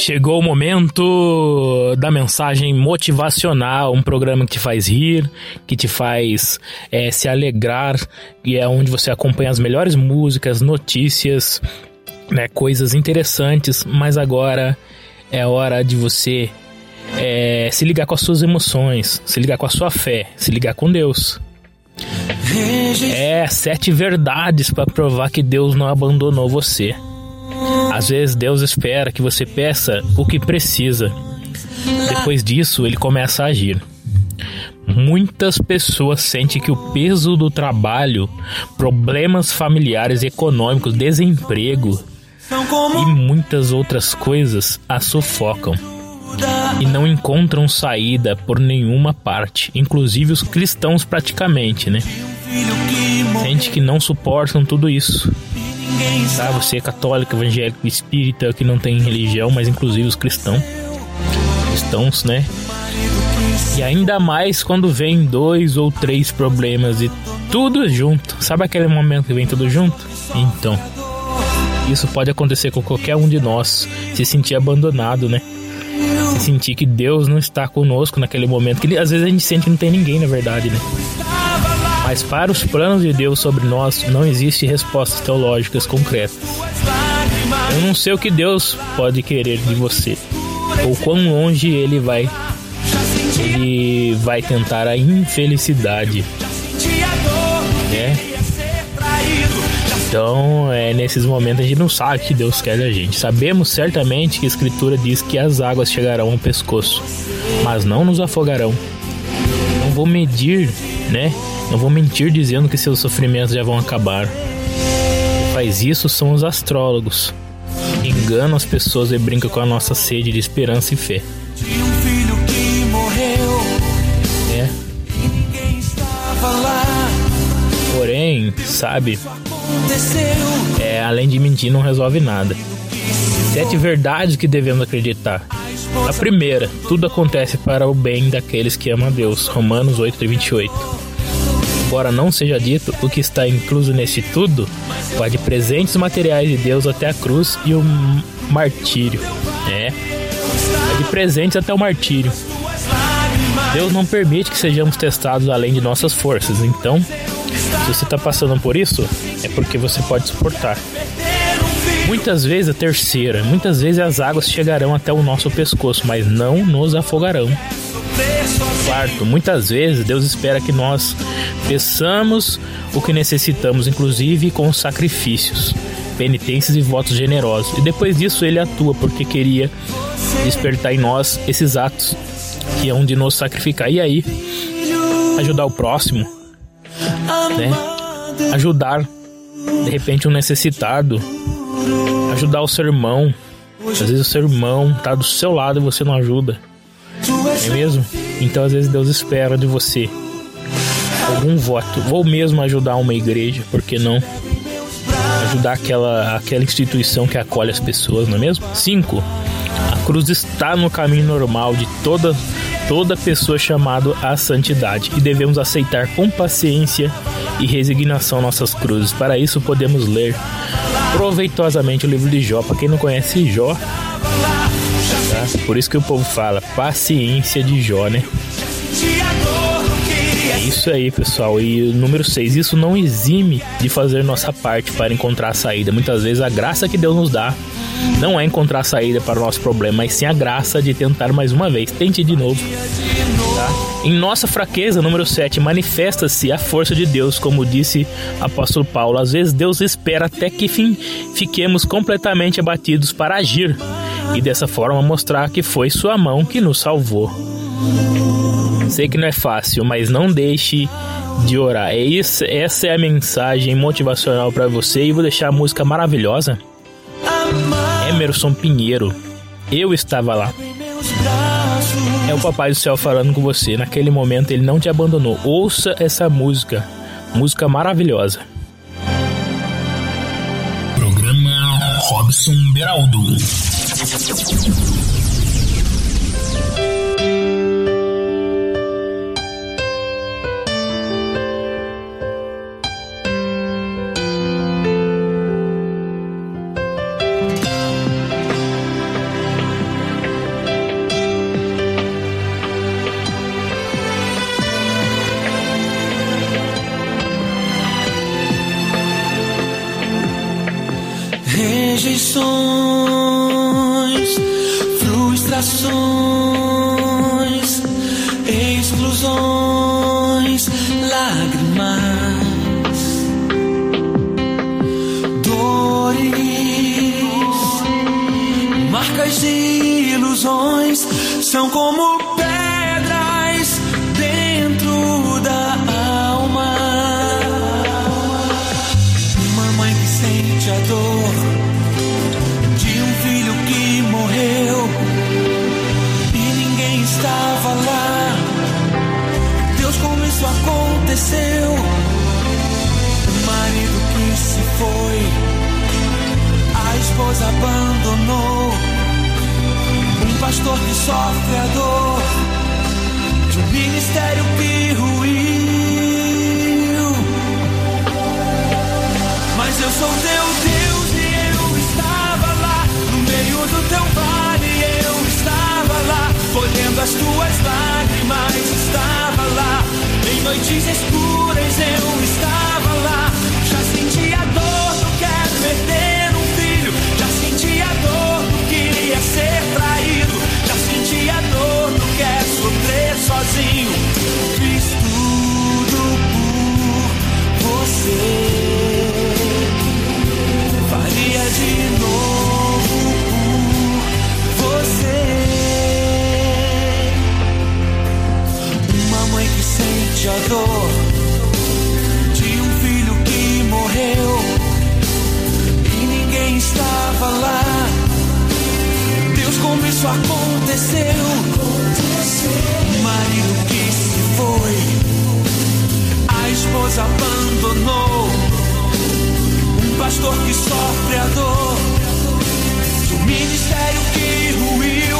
Chegou o momento da mensagem motivacional, um programa que te faz rir, que te faz eh, se alegrar, e é onde você acompanha as melhores músicas, notícias, né, coisas interessantes, mas agora é hora de você é, se ligar com as suas emoções, se ligar com a sua fé, se ligar com Deus. É, sete verdades para provar que Deus não abandonou você. Às vezes Deus espera que você peça o que precisa. Depois disso, ele começa a agir. Muitas pessoas sentem que o peso do trabalho, problemas familiares, econômicos, desemprego e muitas outras coisas a sufocam e não encontram saída por nenhuma parte, inclusive os cristãos praticamente, né? Sente que não suportam tudo isso. Tá? Você é católico, evangélico, espírita, que não tem religião, mas inclusive os cristãos. Cristãos, né? E ainda mais quando vem dois ou três problemas e tudo junto. Sabe aquele momento que vem tudo junto? Então, isso pode acontecer com qualquer um de nós, se sentir abandonado, né? Se sentir que Deus não está conosco naquele momento, que às vezes a gente sente que não tem ninguém, na verdade, né? Mas para os planos de Deus sobre nós não existe respostas teológicas concretas. Eu não sei o que Deus pode querer de você, ou quão longe ele vai ele vai tentar a infelicidade, né? Então, é, nesses momentos a gente não sabe o que Deus quer da gente. Sabemos certamente que a Escritura diz que as águas chegarão ao pescoço, mas não nos afogarão. Não vou medir, né? Não vou mentir dizendo que seus sofrimentos já vão acabar. Quem faz isso são os astrólogos. Enganam as pessoas e brincam com a nossa sede de esperança e fé. É. Porém, sabe, é, além de mentir, não resolve nada. Sete verdades que devemos acreditar. A primeira, tudo acontece para o bem daqueles que amam a Deus. Romanos 8, 28. Embora não seja dito, o que está incluso neste tudo vai de presentes materiais de Deus até a cruz e o martírio. É. Vai de presentes até o martírio. Deus não permite que sejamos testados além de nossas forças. Então, se você está passando por isso, é porque você pode suportar. Muitas vezes a terceira, muitas vezes as águas chegarão até o nosso pescoço, mas não nos afogarão. Quarto, muitas vezes Deus espera que nós peçamos o que necessitamos, inclusive com sacrifícios, penitências e votos generosos. E depois disso ele atua porque queria despertar em nós esses atos que é de nos sacrificar. E aí, ajudar o próximo, né? Ajudar de repente um necessitado, ajudar o seu irmão. Às vezes o seu irmão tá do seu lado e você não ajuda. É mesmo? Então às vezes Deus espera de você algum voto, ou mesmo ajudar uma igreja, por que não? Ajudar aquela, aquela instituição que acolhe as pessoas, não é mesmo? 5. A cruz está no caminho normal de toda toda pessoa chamada à santidade e devemos aceitar com paciência e resignação nossas cruzes. Para isso podemos ler proveitosamente o livro de Jó. Para quem não conhece Jó, tá? por isso que o povo fala paciência de Jó, né? É isso aí, pessoal. E número 6, isso não exime de fazer nossa parte para encontrar a saída. Muitas vezes a graça que Deus nos dá não é encontrar a saída para o nosso problema, mas sim a graça de tentar mais uma vez. Tente de novo, tá? Em nossa fraqueza, número 7, manifesta-se a força de Deus, como disse o apóstolo Paulo. Às vezes Deus espera até que fim fiquemos completamente abatidos para agir e dessa forma mostrar que foi sua mão que nos salvou. Sei que não é fácil, mas não deixe de orar. É isso, essa é a mensagem motivacional para você e vou deixar a música maravilhosa. Emerson Pinheiro. Eu estava lá. É o Papai do Céu falando com você. Naquele momento ele não te abandonou. Ouça essa música. Música maravilhosa. Programa Robson Beraldo. よっ! São como pedras dentro da alma. Uma mãe que sente a dor de um filho que morreu e ninguém estava lá. Deus, como isso aconteceu? O marido que se foi, a esposa abandonou. Sofre a dor de um ministério que ruiu. Mas eu sou teu Deus e eu estava lá no meio do teu vale. Eu estava lá colhendo as tuas lágrimas. Estava lá em noites escuras. Eu estava sozinho. Fiz tudo por você. Faria de novo por você. Uma mãe que sente a dor de um filho que morreu e ninguém estava lá. Deus, como isso aconteceu? Pastor que sofre a dor um ministério que ruiu.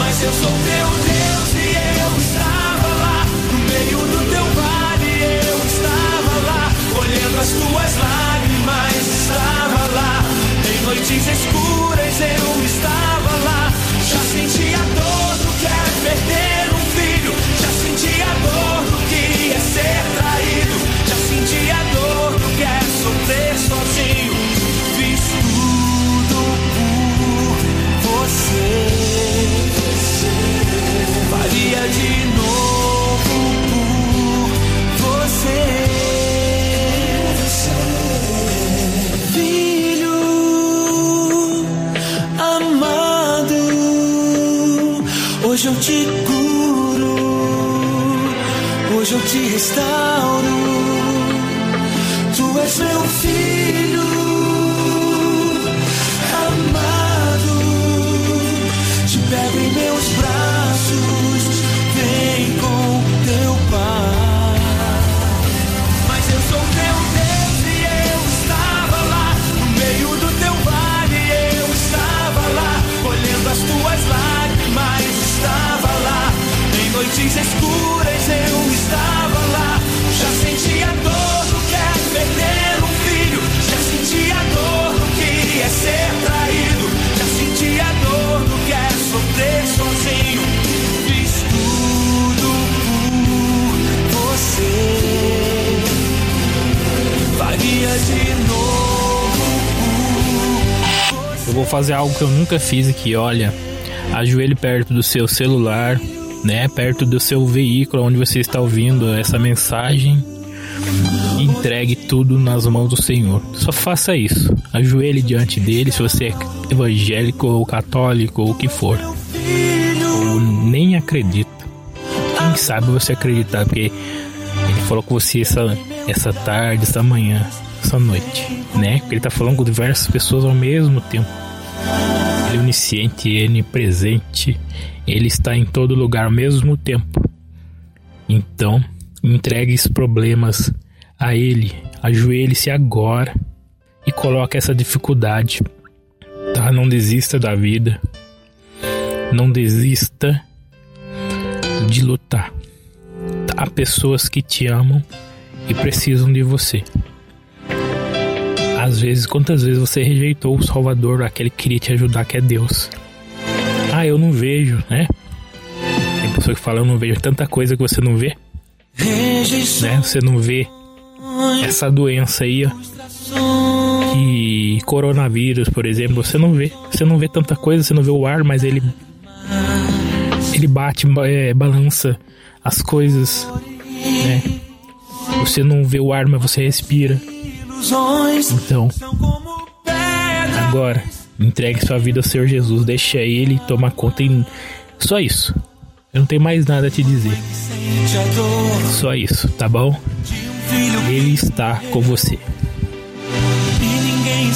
Mas eu sou teu Deus e eu estava lá no meio do teu vale. Eu estava lá colhendo as tuas lágrimas. Estava lá em noites escuras. Eu estava lá. Já senti a dor do que é perder um filho. Já senti a dor do que é ser Faria de fazer algo que eu nunca fiz aqui, olha. Ajoelhe perto do seu celular né, perto do seu veículo onde você está ouvindo essa mensagem. Entregue tudo nas mãos do Senhor. Só faça isso. Ajoelhe diante dele, se você é evangélico ou católico ou o que for. Ou nem acredita. Quem sabe você acreditar, porque ele falou com você essa, essa tarde, essa manhã, essa noite, né? Porque ele tá falando com diversas pessoas ao mesmo tempo. Ele é onisciente, onipresente, ele está em todo lugar ao mesmo tempo. Então, entregue esses problemas a ele, ajoelhe-se agora e coloque essa dificuldade, tá? Não desista da vida, não desista de lutar. Há pessoas que te amam e precisam de você. Às vezes, quantas vezes você rejeitou o Salvador, aquele que queria te ajudar, que é Deus? Ah, eu não vejo, né? Tem pessoa que fala, eu não vejo tanta coisa que você não vê. Né? Você não vê essa doença aí, ó. Que coronavírus, por exemplo, você não vê. Você não vê tanta coisa, você não vê o ar, mas ele. Ele bate, é, balança as coisas, né? Você não vê o ar, mas você respira. Então, agora, entregue sua vida ao Senhor Jesus, deixa Ele tomar conta em. Só isso. Eu não tenho mais nada a te dizer. Só isso, tá bom? Ele está com você. E ninguém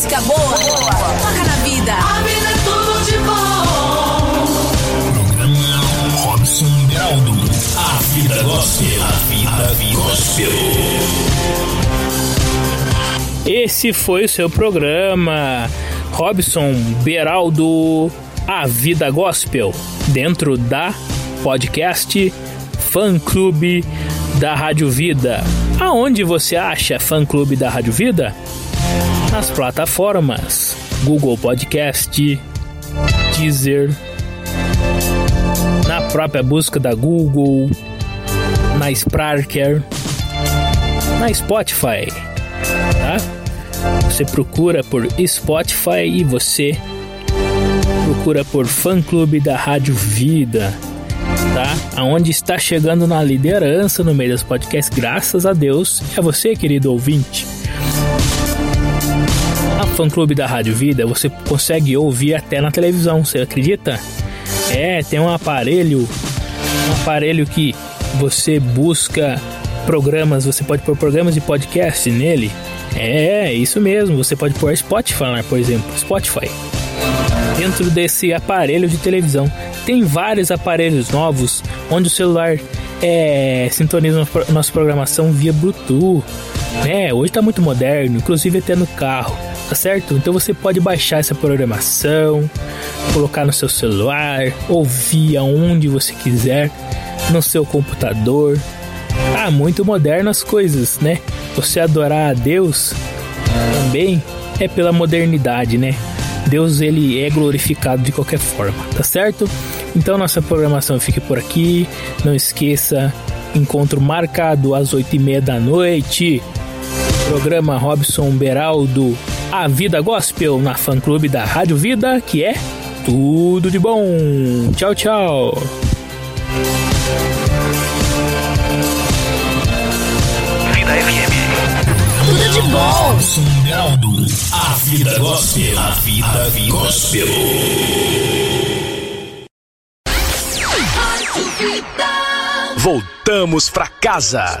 Música boa, toca na vida. A vida é tudo de bom. Robson Beraldo. A vida gospel. A vida gospel. Esse foi o seu programa, Robson Beraldo, A Vida Gospel, dentro da podcast Fã Clube da Rádio Vida. Aonde você acha Fã Clube da Rádio Vida? Nas plataformas Google Podcast, Deezer, na própria busca da Google, na Sparker, na Spotify, tá? Você procura por Spotify e você procura por Fã Clube da Rádio Vida, tá? Aonde está chegando na liderança no meio dos podcasts, graças a Deus, é você, querido ouvinte. A Fã Clube da Rádio Vida você consegue ouvir até na televisão, você acredita? É, tem um aparelho, um aparelho que você busca programas, você pode pôr programas de podcast nele. É, isso mesmo, você pode pôr Spotify, por exemplo, Spotify. Dentro desse aparelho de televisão. Tem vários aparelhos novos onde o celular é, sintoniza nossa programação via Bluetooth. É, hoje tá muito moderno, inclusive até no carro, tá certo? Então você pode baixar essa programação, colocar no seu celular, ouvir aonde você quiser, no seu computador. Ah, muito moderno as coisas, né? Você adorar a Deus também é pela modernidade, né? Deus ele é glorificado de qualquer forma, tá certo? Então nossa programação fica por aqui. Não esqueça, encontro marcado às oito e meia da noite. Programa Robson Beraldo, A Vida Gospel na fã clube da Rádio Vida, que é tudo de bom. Tchau, tchau. Vida FM. Tudo de bom. Beraldo, A Vida Gospel, A Vida Gospel. Voltamos pra casa.